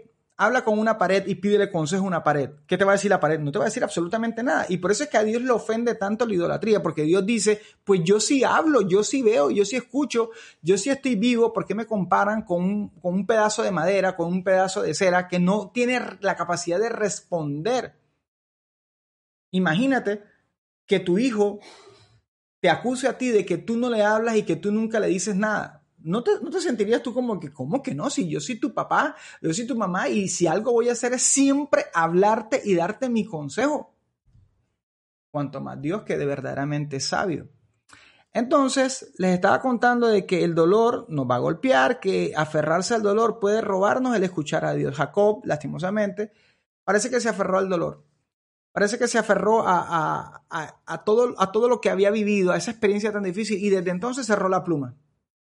habla con una pared y pídele consejo a una pared. ¿Qué te va a decir la pared? No te va a decir absolutamente nada. Y por eso es que a Dios le ofende tanto la idolatría, porque Dios dice, pues yo sí hablo, yo sí veo, yo sí escucho, yo sí estoy vivo, ¿por qué me comparan con un, con un pedazo de madera, con un pedazo de cera que no tiene la capacidad de responder? Imagínate que tu hijo te acuse a ti de que tú no le hablas y que tú nunca le dices nada. ¿No te, sentirías tú como que, ¿cómo que no? Si yo soy tu papá, yo soy tu mamá y si algo voy a hacer es siempre hablarte y darte mi consejo. Cuanto más Dios que de verdaderamente sabio. Entonces, les estaba contando de que el dolor nos va a golpear, que aferrarse al dolor puede robarnos el escuchar a Dios. Jacob, lastimosamente, parece que se aferró al dolor. Parece que se aferró a, a, todo, a todo lo que había vivido, a esa experiencia tan difícil y desde entonces cerró la pluma.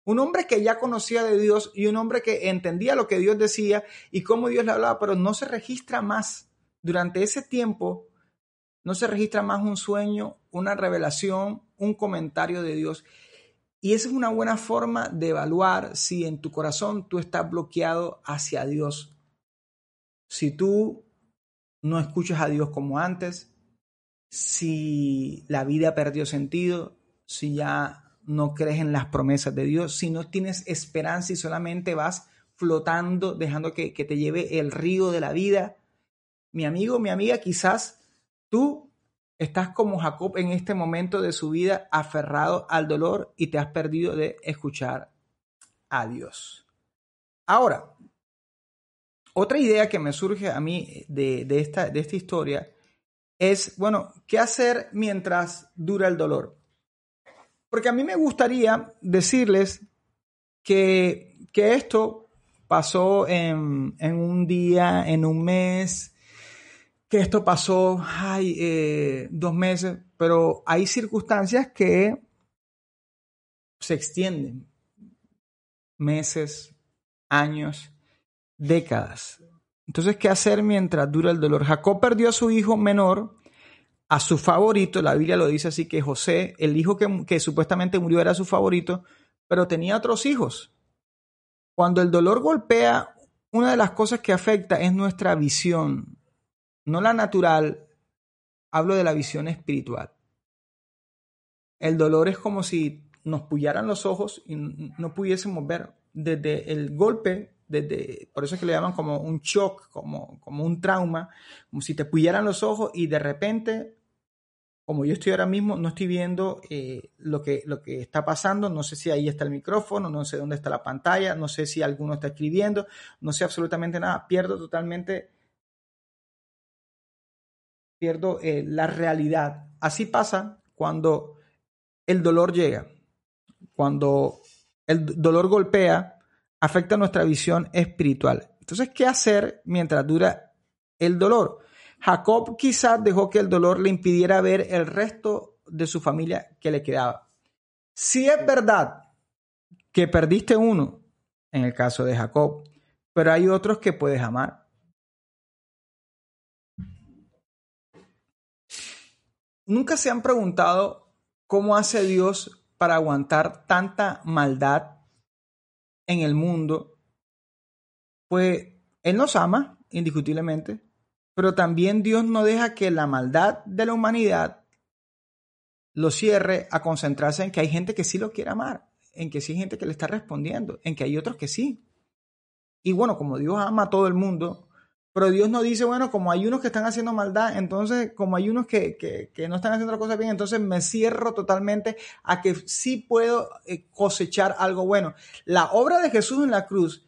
Un hombre que ya conocía de Dios y un hombre que entendía lo que Dios decía y cómo Dios le hablaba, pero no se registra más. Durante ese tiempo, no se registra más un sueño, una revelación, un comentario de Dios. Y esa es una buena forma de evaluar si en tu corazón tú estás bloqueado hacia Dios. Si tú no escuchas a Dios como antes, si la vida perdió sentido, si ya no crees en las promesas de Dios, si no tienes esperanza y solamente vas flotando, dejando que, te lleve el río de la vida. Mi amigo, mi amiga, quizás tú estás como Jacob en este momento de su vida aferrado al dolor y te has perdido de escuchar a Dios. Ahora, otra idea que me surge a mí de, esta, de esta historia es, bueno, ¿qué hacer mientras dura el dolor? Porque a mí me gustaría decirles que, esto pasó en, un día, en un mes, que esto pasó, ay, eh, dos meses, pero hay circunstancias que se extienden meses, años, décadas. Entonces, ¿qué hacer mientras dura el dolor? Jacob perdió a su hijo menor a su favorito, la Biblia lo dice así, que José, el hijo que, supuestamente murió era su favorito, pero tenía otros hijos. Cuando el dolor golpea, una de las cosas que afecta es nuestra visión, no la natural, hablo de la visión espiritual. El dolor es como si nos pullaran los ojos y no pudiésemos ver desde el golpe, desde, por eso es que le llaman como un shock, como, como un trauma, como si te pullaran los ojos y de repente como yo estoy ahora mismo, no estoy viendo eh, lo, que, lo que está pasando, no sé si ahí está el micrófono, no sé dónde está la pantalla, no sé si alguno está escribiendo, no sé absolutamente nada, pierdo totalmente, pierdo eh, la realidad. Así pasa cuando el dolor llega, cuando el dolor golpea, afecta nuestra visión espiritual. Entonces, ¿qué hacer mientras dura el dolor? Jacob quizás dejó que el dolor le impidiera ver el resto de su familia que le quedaba. Si es verdad que perdiste uno, en el caso de Jacob, pero hay otros que puedes amar. ¿Nunca se han preguntado cómo hace Dios para aguantar tanta maldad en el mundo? Pues Él nos ama, indiscutiblemente, pero también Dios no deja que la maldad de la humanidad lo cierre a concentrarse en que hay gente que sí lo quiere amar, en que sí hay gente que le está respondiendo, en que hay otros que sí. Y bueno, como Dios ama a todo el mundo, pero Dios no dice, bueno, como hay unos que están haciendo maldad, entonces como hay unos que, que, no están haciendo la cosa bien, entonces me cierro totalmente a que sí puedo eh, cosechar algo bueno. La obra de Jesús en la cruz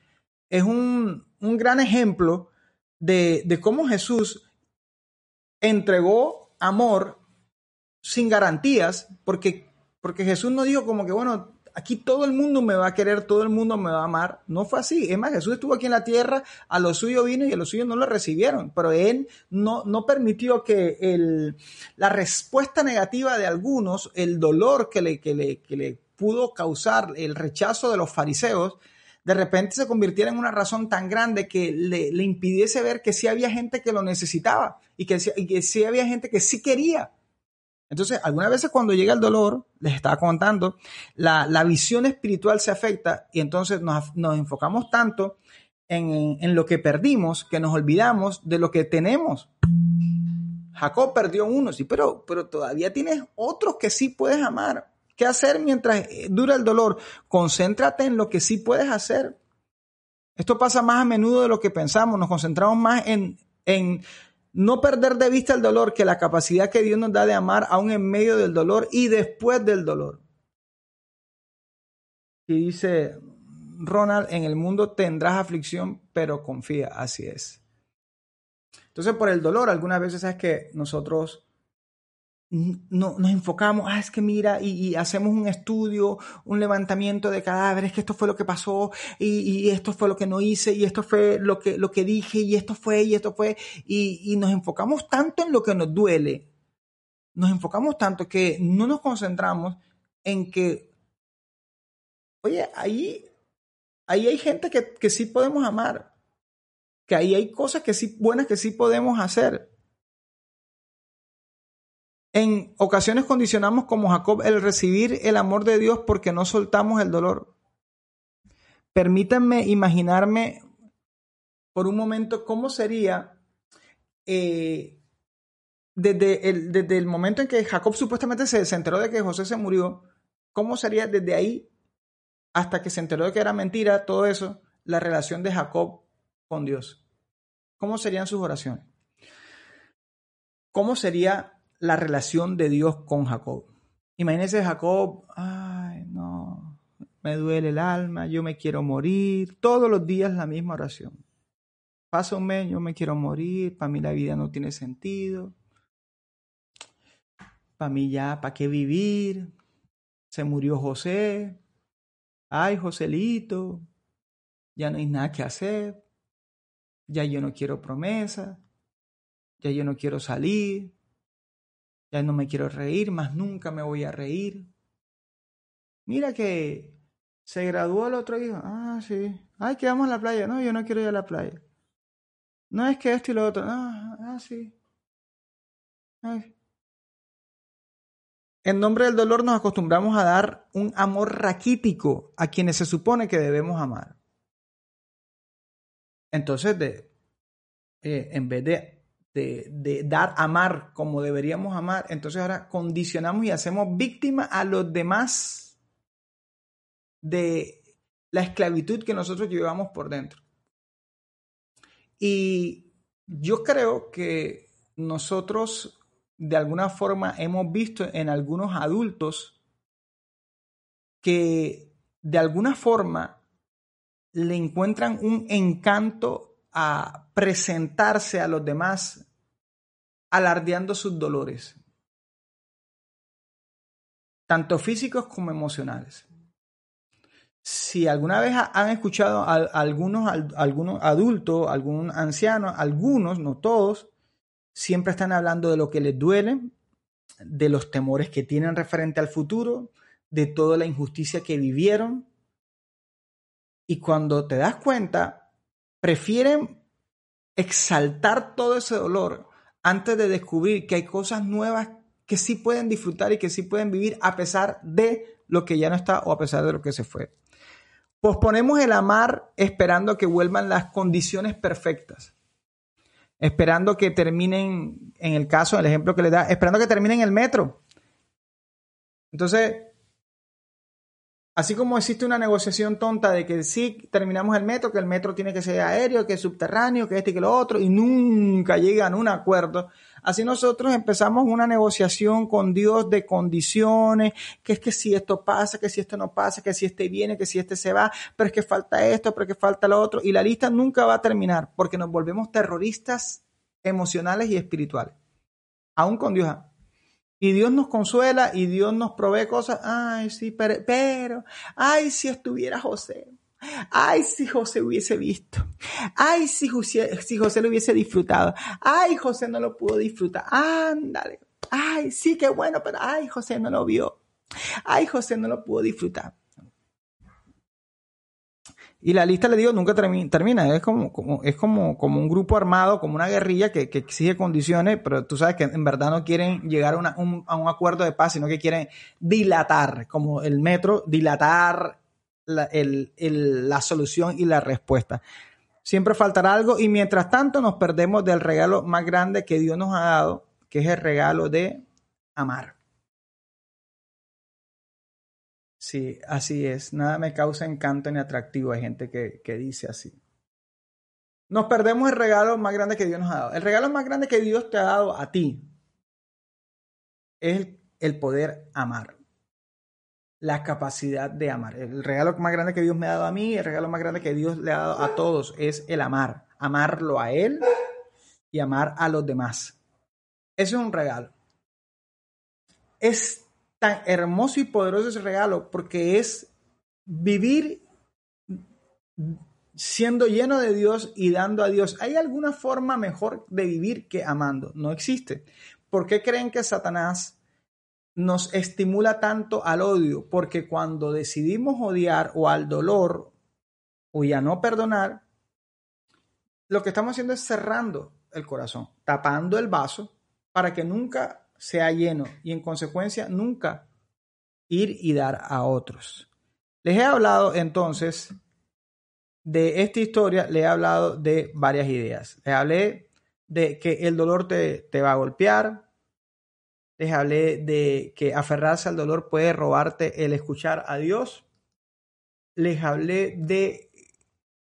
es un, un gran ejemplo de, de cómo Jesús entregó amor sin garantías, porque, porque Jesús no dijo como que, bueno, aquí todo el mundo me va a querer, todo el mundo me va a amar. No fue así. Es más, Jesús estuvo aquí en la tierra, a lo suyo vino y a lo suyo no lo recibieron, pero él no, no permitió que el, la respuesta negativa de algunos, el dolor que le, que le, que le pudo causar, el rechazo de los fariseos, de repente se convirtiera en una razón tan grande que le, impidiese ver que sí había gente que lo necesitaba y que, sí había gente que sí quería entonces, algunas veces cuando llega el dolor, les estaba contando, la, visión espiritual se afecta y entonces nos, enfocamos tanto en, lo que perdimos que nos olvidamos de lo que tenemos. Jacob perdió uno, sí, pero, pero todavía tienes otros que sí puedes amar. ¿Qué hacer mientras eh, dura el dolor? Concéntrate en lo que sí puedes hacer. Esto pasa más a menudo de lo que pensamos. Nos concentramos más en, en no perder de vista el dolor, que la capacidad que Dios nos da de amar aún en medio del dolor y después del dolor. Y dice Ronald, en el mundo tendrás aflicción, pero confía, así es. Entonces, por el dolor, algunas veces es que nosotros no, nos enfocamos, ah, es que mira, y, hacemos un estudio, un levantamiento de cadáveres, que esto fue lo que pasó, y, esto fue lo que no hice, y esto fue lo que, lo que dije, y esto fue, y esto fue, y, y nos enfocamos tanto en lo que nos duele, nos enfocamos tanto que no nos concentramos en que, oye, ahí, ahí hay gente que, que sí podemos amar, que ahí hay cosas que sí, buenas que sí podemos hacer. En ocasiones condicionamos como Jacob el recibir el amor de Dios porque no soltamos el dolor. Permítanme imaginarme por un momento cómo sería eh, desde, el, desde, el, momento en que Jacob supuestamente se, se enteró de que José se murió, cómo sería desde ahí hasta que se enteró de que era mentira, todo eso, la relación de Jacob con Dios. ¿Cómo serían sus oraciones? ¿Cómo sería la relación de Dios con Jacob. Imagínense Jacob, ay, no, me duele el alma, yo me quiero morir, todos los días la misma oración. Pasa yo me quiero morir, para mí la vida no tiene sentido, para mí ya, ¿para qué vivir? Se murió José, ay, Joselito, ya no hay nada que hacer, ya yo no quiero promesa, ya yo no quiero salir, ya no me quiero reír, más nunca me voy a reír. Mira que se graduó el otro hijo. Ah, sí. Ay, que vamos a la playa. No, yo no quiero ir a la playa. No es que esto y lo otro. Ah, ah sí. En nombre del dolor nos acostumbramos a dar un amor raquítico a quienes se supone que debemos amar. Entonces, de, eh, en vez de de, dar, amar como deberíamos amar, entonces ahora condicionamos y hacemos víctima a los demás de la esclavitud que nosotros llevamos por dentro. Y yo creo que nosotros de alguna forma hemos visto en algunos adultos que de alguna forma le encuentran un encanto a presentarse a los demás alardeando sus dolores, tanto físicos como emocionales. Si alguna vez han escuchado a algunos, algunos adultos, algún anciano, algunos, no todos, siempre están hablando de lo que les duele, de los temores que tienen referente al futuro, de toda la injusticia que vivieron. Y cuando te das cuenta, prefieren exaltar todo ese dolor antes de descubrir que hay cosas nuevas que sí pueden disfrutar y que sí pueden vivir a pesar de lo que ya no está o a pesar de lo que se fue. Posponemos el amar esperando que vuelvan las condiciones perfectas. Esperando que terminen, en el caso, el ejemplo que le da, esperando que terminen el metro. Entonces, Así como existe una negociación tonta de que sí terminamos el metro, que el metro tiene que ser aéreo, que es subterráneo, que este y que lo otro, y nunca llegan a un acuerdo. Así nosotros empezamos una negociación con Dios de condiciones, que es que si esto pasa, que si esto no pasa, que si este viene, que si este se va, pero es que falta esto, pero es que falta lo otro, y la lista nunca va a terminar porque nos volvemos terroristas emocionales y espirituales. Aún con Dios. Y Dios nos consuela y Dios nos provee cosas. Ay, sí, pero, pero, ay, si estuviera José. Ay, si José hubiese visto. Ay, si José, si José lo hubiese disfrutado. Ay, José no lo pudo disfrutar. Ándale. Ay, sí, qué bueno, pero ay, José no lo vio. Ay, José no lo pudo disfrutar. Y la lista, le digo, nunca termina. Es como, como, es como, como un grupo armado, como una guerrilla que, exige condiciones, pero tú sabes que en verdad no quieren llegar a, un, acuerdo de paz, sino que quieren dilatar, como el metro, dilatar la, la solución y la respuesta. Siempre faltará algo y mientras tanto nos perdemos del regalo más grande que Dios nos ha dado, que es el regalo de amar. Sí, así es. Nada me causa encanto ni atractivo. Hay gente que, dice así. Nos perdemos el regalo más grande que Dios nos ha dado. El regalo más grande que Dios te ha dado a ti es el poder amar. La capacidad de amar. El regalo más grande que Dios me ha dado a mí, el regalo más grande que Dios le ha dado a todos es el amar. Amarlo a Él y amar a los demás. Eso es un regalo. Es tan hermoso y poderoso ese regalo porque es vivir siendo lleno de Dios y dando a Dios. ¿Hay alguna forma mejor de vivir que amando? No existe. ¿Por qué creen que Satanás nos estimula tanto al odio? Porque cuando decidimos odiar o al dolor o ya no perdonar, lo que estamos haciendo es cerrando el corazón, tapando el vaso para que nunca sea lleno y en consecuencia nunca ir y dar a otros. Les he hablado entonces de esta historia, le he hablado de varias ideas. Les hablé de que el dolor te, te va a golpear. Les hablé de que aferrarse al dolor puede robarte el escuchar a Dios. Les hablé de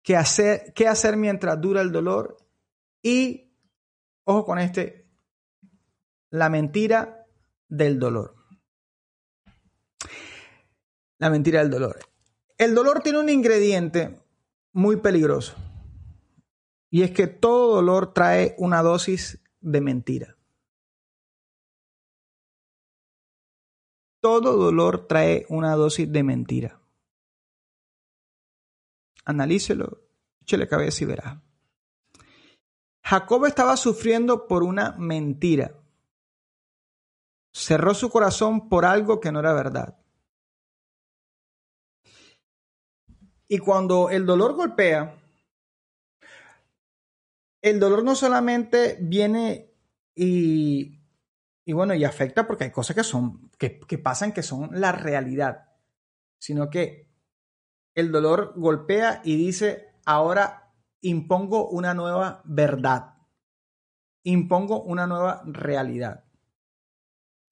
qué hacer, qué hacer mientras dura el dolor. Y, ojo con este, la mentira del dolor. La mentira del dolor. El dolor tiene un ingrediente muy peligroso. Y es que todo dolor trae una dosis de mentira. Todo dolor trae una dosis de mentira. Analícelo, échale cabeza y verá. Jacob estaba sufriendo por una mentira cerró su corazón por algo que no era verdad. Y cuando el dolor golpea, el dolor no solamente viene y, bueno, y afecta porque hay cosas que son, que pasan que son la realidad, sino que el dolor golpea y dice, ahora impongo una nueva verdad, impongo una nueva realidad.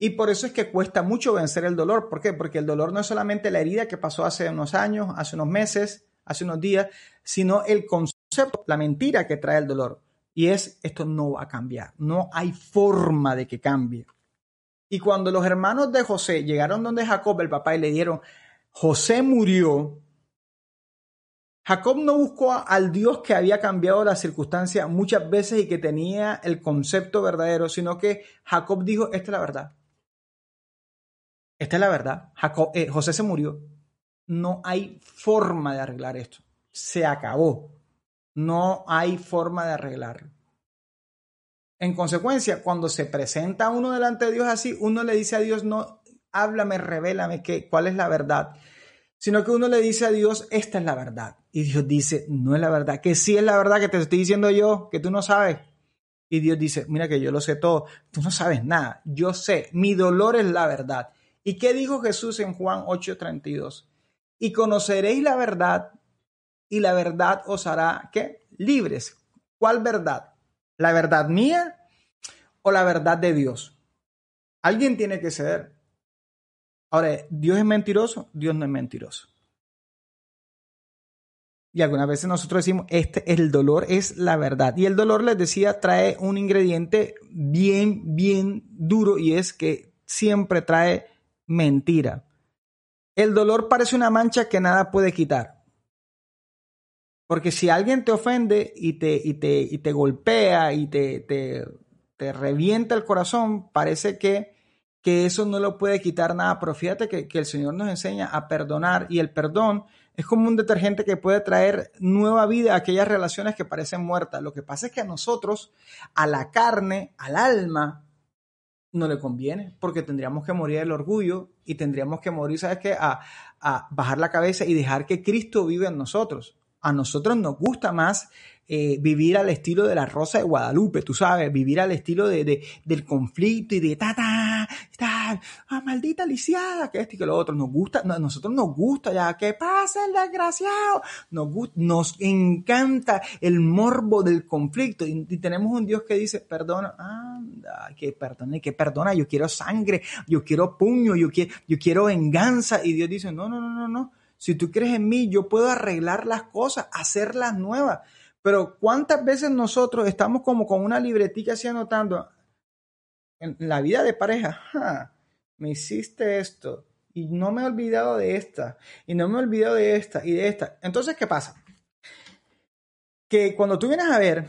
Y por eso es que cuesta mucho vencer el dolor. ¿Por qué? Porque el dolor no es solamente la herida que pasó hace unos años, hace unos meses, hace unos días, sino el concepto, la mentira que trae el dolor. Y es, esto no va a cambiar. No hay forma de que cambie. Y cuando los hermanos de José llegaron donde Jacob, el papá, y le dieron, José murió, Jacob no buscó al Dios que había cambiado la circunstancia muchas veces y que tenía el concepto verdadero, sino que Jacob dijo, esta es la verdad. Esta es la verdad. Eh, José se murió. No hay forma de arreglar esto. Se acabó. No hay forma de arreglarlo. En consecuencia, cuando se presenta uno delante de Dios así, uno le dice a Dios, no, háblame, revélame qué, cuál es la verdad, sino que uno le dice a Dios, esta es la verdad. Y Dios dice, no es la verdad, que sí es la verdad que te estoy diciendo yo, que tú no sabes. Y Dios dice, mira que yo lo sé todo, tú no sabes nada, yo sé, mi dolor es la verdad. ¿Y qué dijo Jesús en Juan 8:32? Y conoceréis la verdad y la verdad os hará, ¿qué? Libres. ¿Cuál verdad? ¿La verdad mía o la verdad de Dios? Alguien tiene que ceder. Ahora, ¿Dios es mentiroso? Dios no es mentiroso. Y algunas veces nosotros decimos, este, el dolor es la verdad. Y el dolor, les decía, trae un ingrediente bien, bien duro y es que siempre trae mentira. El dolor parece una mancha que nada puede quitar. Porque si alguien te ofende y te, y te, y te golpea y te, te, te revienta el corazón, parece que que eso no lo puede quitar nada, pero fíjate que, el Señor nos enseña a perdonar y el perdón es como un detergente que puede traer nueva vida a aquellas relaciones que parecen muertas. Lo que pasa es que a nosotros, a la carne, al alma, no le conviene, porque tendríamos que morir del orgullo y tendríamos que morir, ¿sabes qué? A, a bajar la cabeza y dejar que Cristo vive en nosotros. A nosotros nos gusta más eh, vivir al estilo de la Rosa de Guadalupe, tú sabes, vivir al estilo de, del conflicto y de ta, ta, ta, ah, maldita lisiada, que esto y que lo otro. Nos gusta, a nosotros nos gusta ya, que pasa el desgraciado. Nos, nos encanta el morbo del conflicto y, tenemos un Dios que dice, perdona, anda, que perdona, que perdona, yo quiero sangre, yo quiero puño, yo quiero, yo quiero venganza. Y Dios dice, no, no, no, no, no. Si tú crees en mí, yo puedo arreglar las cosas, hacerlas nuevas. Pero ¿cuántas veces nosotros estamos como con una libretica así anotando en la vida de pareja? me hiciste esto y no me he olvidado de esta y no me he olvidado de esta y de esta. Entonces, ¿qué pasa? Que cuando tú vienes a ver,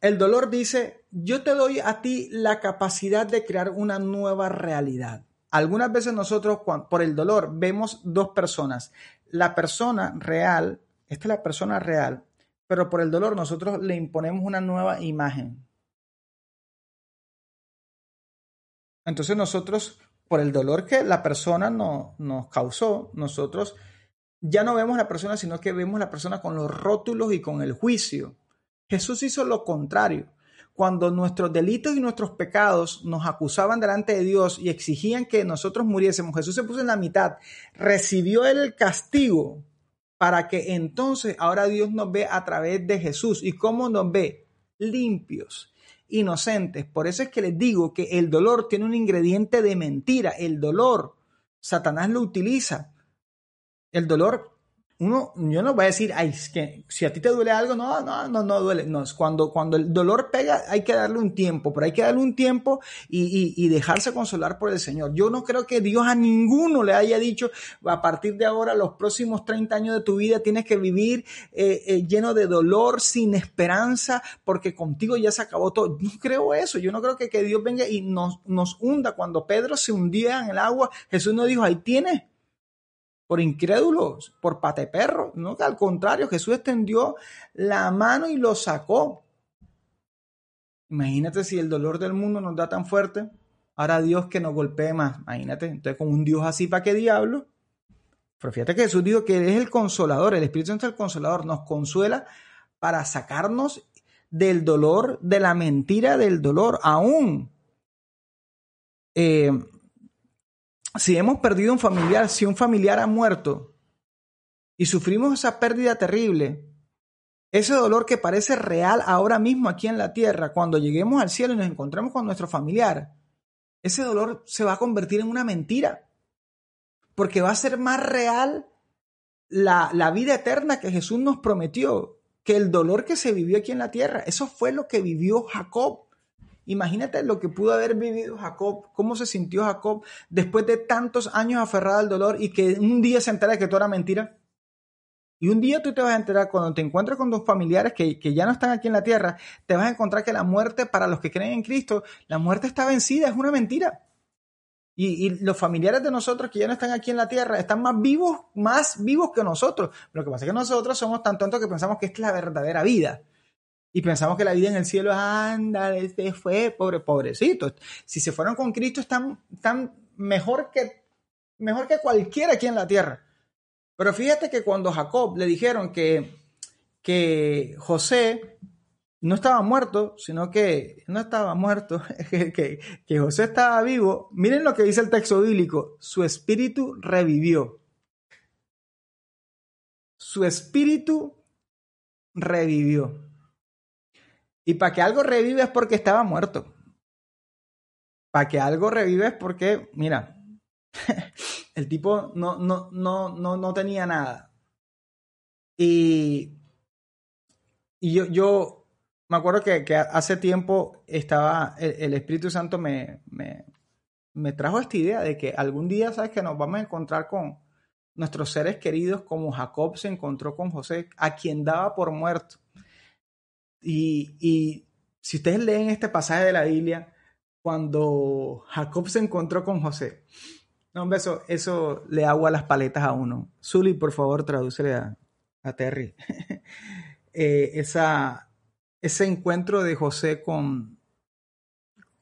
el dolor dice, yo te doy a ti la capacidad de crear una nueva realidad. Algunas veces nosotros por el dolor vemos dos personas. La persona real, esta es la persona real, pero por el dolor nosotros le imponemos una nueva imagen. Entonces nosotros, por el dolor que la persona no, nos causó, nosotros ya no vemos a la persona, sino que vemos a la persona con los rótulos y con el juicio. Jesús hizo lo contrario. Cuando nuestros delitos y nuestros pecados nos acusaban delante de Dios y exigían que nosotros muriésemos, Jesús se puso en la mitad, recibió el castigo para que entonces ahora Dios nos ve a través de Jesús. ¿Y cómo nos ve? Limpios, inocentes. Por eso es que les digo que el dolor tiene un ingrediente de mentira. El dolor, Satanás lo utiliza. El dolor uno, yo no voy a decir, ay, es que si a ti te duele algo, no, no, no, no duele. No, es cuando, cuando el dolor pega, hay que darle un tiempo, pero hay que darle un tiempo y, y, dejarse consolar por el Señor. Yo no creo que Dios a ninguno le haya dicho, a partir de ahora, los próximos 30 años de tu vida tienes que vivir eh, eh, lleno de dolor, sin esperanza, porque contigo ya se acabó todo. No creo eso. Yo no creo que, que Dios venga y nos, nos hunda. Cuando Pedro se hundía en el agua, Jesús no dijo, ahí tienes por incrédulos, por pateperros. No, que al contrario, Jesús extendió la mano y lo sacó. Imagínate si el dolor del mundo nos da tan fuerte, ahora Dios que nos golpee más. Imagínate, entonces con un Dios así, ¿para qué diablo? Pero fíjate que Jesús dijo que Él es el consolador, el Espíritu Santo es el consolador, nos consuela para sacarnos del dolor, de la mentira del dolor, aún. Eh, si hemos perdido un familiar, si un familiar ha muerto y sufrimos esa pérdida terrible, ese dolor que parece real ahora mismo aquí en la tierra, cuando lleguemos al cielo y nos encontremos con nuestro familiar, ese dolor se va a convertir en una mentira, porque va a ser más real la, la vida eterna que Jesús nos prometió que el dolor que se vivió aquí en la tierra. Eso fue lo que vivió Jacob. Imagínate lo que pudo haber vivido Jacob, cómo se sintió Jacob después de tantos años aferrado al dolor y que un día se entera de que todo era mentira. Y un día tú te vas a enterar cuando te encuentres con tus familiares que, ya no están aquí en la tierra, te vas a encontrar que la muerte para los que creen en Cristo, la muerte está vencida, es una mentira. Y, y, los familiares de nosotros que ya no están aquí en la tierra están más vivos, más vivos que nosotros. Lo que pasa es que nosotros somos tan tontos que pensamos que esta es la verdadera vida y pensamos que la vida en el cielo, anda, este fue, pobre, pobrecito. Si se fueron con Cristo, están, mejor, que, mejor que cualquiera aquí en la tierra. Pero fíjate que cuando Jacob le dijeron que, que José no estaba muerto, sino que no estaba muerto, que, José estaba vivo, miren lo que dice el texto bíblico, su espíritu revivió. Su espíritu revivió. Y para que algo revive es porque estaba muerto. Para que algo revive es porque, mira, el tipo no, no, no, no, no tenía nada. Y, y yo, yo me acuerdo que, hace tiempo estaba, el, Espíritu Santo me, me, me, trajo esta idea de que algún día, ¿sabes? Que nos vamos a encontrar con nuestros seres queridos como Jacob se encontró con José, a quien daba por muerto. Y, si ustedes leen este pasaje de la Biblia, cuando Jacob se encontró con José, no, eso, eso le agua las paletas a uno. Zully, por favor, tradúcele a, Terry. Eh, esa, ese encuentro de José con,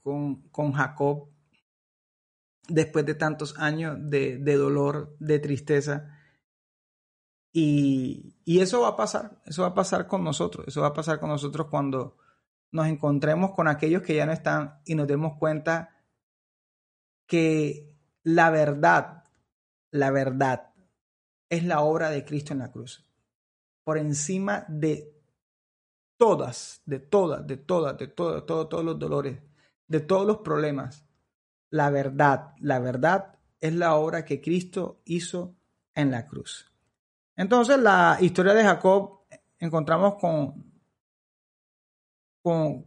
con, con, Jacob después de tantos años de, de dolor, de tristeza, y, eso va a pasar, eso va a pasar con nosotros, eso va a pasar con nosotros cuando nos encontremos con aquellos que ya no están y nos demos cuenta que la verdad, la verdad es la obra de Cristo en la cruz. Por encima de todas, de todas, de todas, de todos, todos, todos los dolores, de todos los problemas. La verdad, la verdad es la obra que Cristo hizo en la cruz. Entonces, la historia de Jacob encontramos con,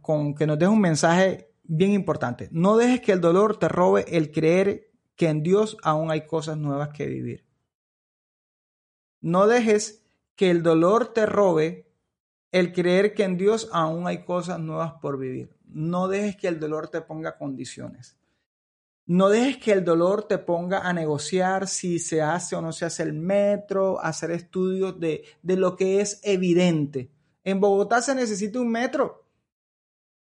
con, que nos deja un mensaje bien importante. No dejes que el dolor te robe el creer que en Dios aún hay cosas nuevas que vivir. No dejes que el dolor te robe el creer que en Dios aún hay cosas nuevas por vivir. No dejes que el dolor te ponga condiciones. No dejes que el dolor te ponga a negociar si se hace o no se hace el metro, hacer estudios de, lo que es evidente. En Bogotá se necesita un metro.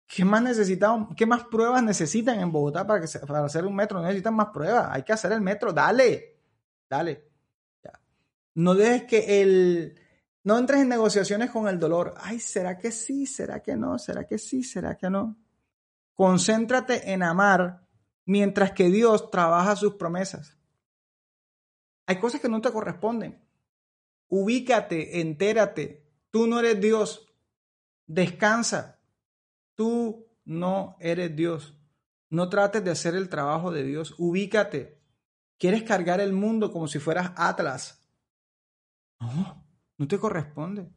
¿Qué más, necesitamos, ¿Qué más pruebas necesitan en Bogotá para, que para hacer un metro? No necesitan más pruebas. Hay que hacer el metro. Dale. Dale. No dejes que el... No entres en negociaciones con el dolor. Ay, ¿será que sí? ¿Será que no? ¿Será que sí? ¿Será que no? Concéntrate en amar mientras que Dios trabaja sus promesas. Hay cosas que no te corresponden. Ubícate, entérate. Tú no eres Dios. Descansa. Tú no eres Dios. No trates de hacer el trabajo de Dios. Ubícate. ¿Quieres cargar el mundo como si fueras Atlas? No, no te corresponde.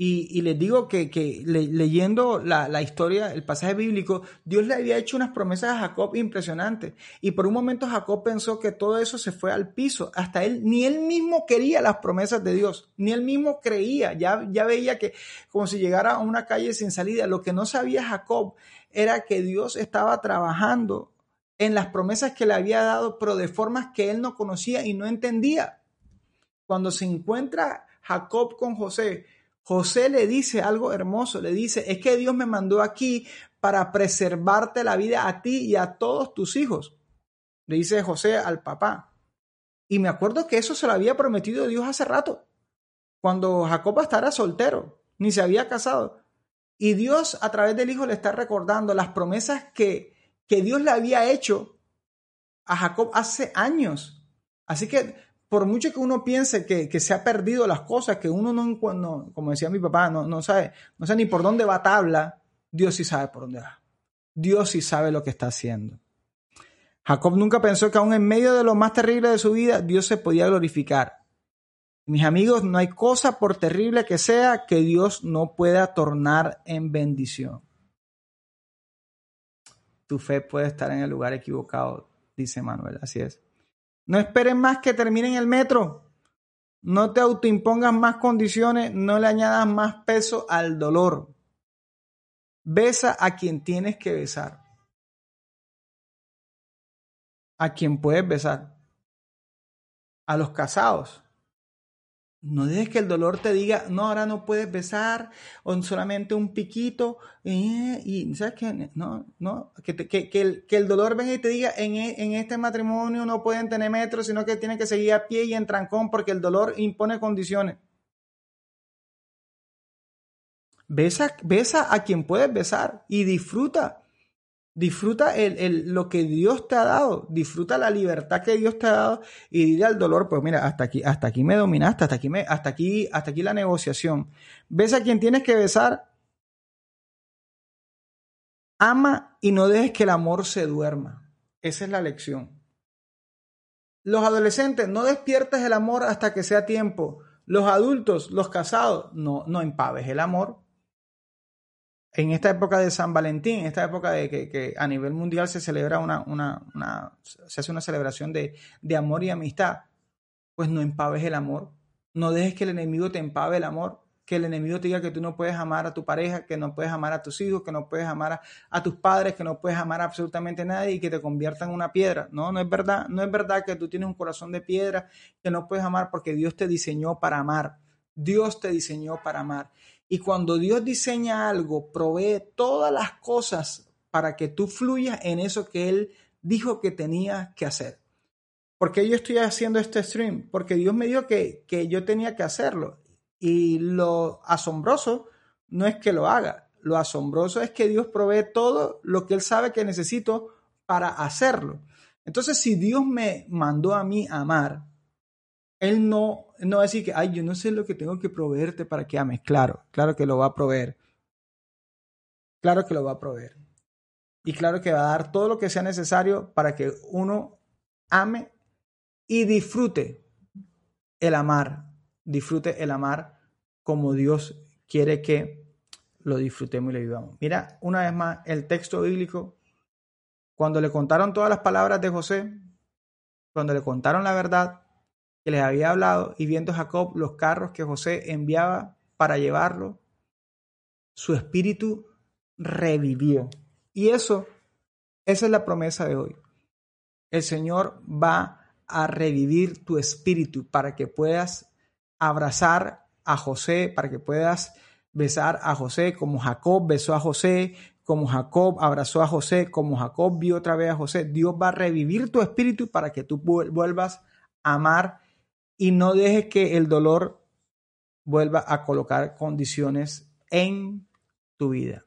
Y, les digo que, leyendo la, historia, el pasaje bíblico, Dios le había hecho unas promesas a Jacob impresionantes. Y por un momento Jacob pensó que todo eso se fue al piso. Hasta él, ni él mismo quería las promesas de Dios, ni él mismo creía. Ya, ya veía que como si llegara a una calle sin salida. Lo que no sabía Jacob era que Dios estaba trabajando en las promesas que le había dado, pero de formas que él no conocía y no entendía. Cuando se encuentra Jacob con José, José le dice algo hermoso, le dice, es que Dios me mandó aquí para preservarte la vida a ti y a todos tus hijos. Le dice José al papá. Y me acuerdo que eso se lo había prometido Dios hace rato, cuando Jacob estaba soltero, ni se había casado. Y Dios a través del Hijo le está recordando las promesas que, que Dios le había hecho a Jacob hace años. Así que por mucho que uno piense que, se ha perdido las cosas, que uno no, como decía mi papá, no, no, sabe, no sabe ni por dónde va tabla, Dios sí sabe por dónde va. Dios sí sabe lo que está haciendo. Jacob nunca pensó que aún en medio de lo más terrible de su vida, Dios se podía glorificar. Mis amigos, no hay cosa por terrible que sea que Dios no pueda tornar en bendición. Tu fe puede estar en el lugar equivocado, dice Manuel, así es. No esperes más que termine en el metro. No te autoimpongas más condiciones, no le añadas más peso al dolor. Besa a quien tienes que besar. A quien puedes besar. A los casados. No dejes que el dolor te diga, no, ahora no puedes besar, o solamente un piquito, eh, y ¿sabes qué? No, no, que, que, el, que, el, dolor venga y te diga, en, e, en, este matrimonio no pueden tener metros, sino que tienen que seguir a pie y en trancón, porque el dolor impone condiciones. Besa, besa a quien puedes besar y disfruta. Disfruta el, lo que Dios te ha dado, disfruta la libertad que Dios te ha dado y dile al dolor, pues mira, hasta aquí, hasta aquí me dominaste, hasta aquí, me, hasta aquí, hasta aquí la negociación. Besa a quien tienes que besar. Ama y no dejes que el amor se duerma. Esa es la lección. Los adolescentes, no despiertes el amor hasta que sea tiempo. Los adultos, los casados, no, no empaves el amor en esta época de San Valentín, en esta época de que, a nivel mundial se celebra una, se hace una celebración de, amor y amistad, pues no empaves el amor. No dejes que el enemigo te empave el amor, que el enemigo te diga que tú no puedes amar a tu pareja, que no puedes amar a tus hijos, que no puedes amar a, tus padres, que no puedes amar a absolutamente nadie y que te convierta en una piedra. No, no es verdad. No es verdad que tú tienes un corazón de piedra, que no puedes amar porque Dios te diseñó para amar. Dios te diseñó para amar. Y cuando Dios diseña algo, provee todas las cosas para que tú fluyas en eso que Él dijo que tenía que hacer. ¿Por qué yo estoy haciendo este stream? Porque Dios me dijo que, que yo tenía que hacerlo. Y lo asombroso no es que lo haga. Lo asombroso es que Dios provee todo lo que Él sabe que necesito para hacerlo. Entonces, si Dios me mandó a mí amar, él no, no va a decir que, ay, yo no sé lo que tengo que proveerte para que ames. Claro, claro que lo va a proveer. Claro que lo va a proveer. Y claro que va a dar todo lo que sea necesario para que uno ame y disfrute el amar. Disfrute el amar como Dios quiere que lo disfrutemos y lo vivamos. Mira, una vez más, el texto bíblico, cuando le contaron todas las palabras de José, cuando le contaron la verdad, que les había hablado, y viendo Jacob los carros que José enviaba para llevarlo, su espíritu revivió. Y eso, esa es la promesa de hoy. El Señor va a revivir tu espíritu para que puedas abrazar a José, para que puedas besar a José como Jacob besó a José, como Jacob abrazó a José, como Jacob vio otra vez a José. Dios va a revivir tu espíritu para que tú vuelvas a amar y no dejes que el dolor vuelva a colocar condiciones en tu vida.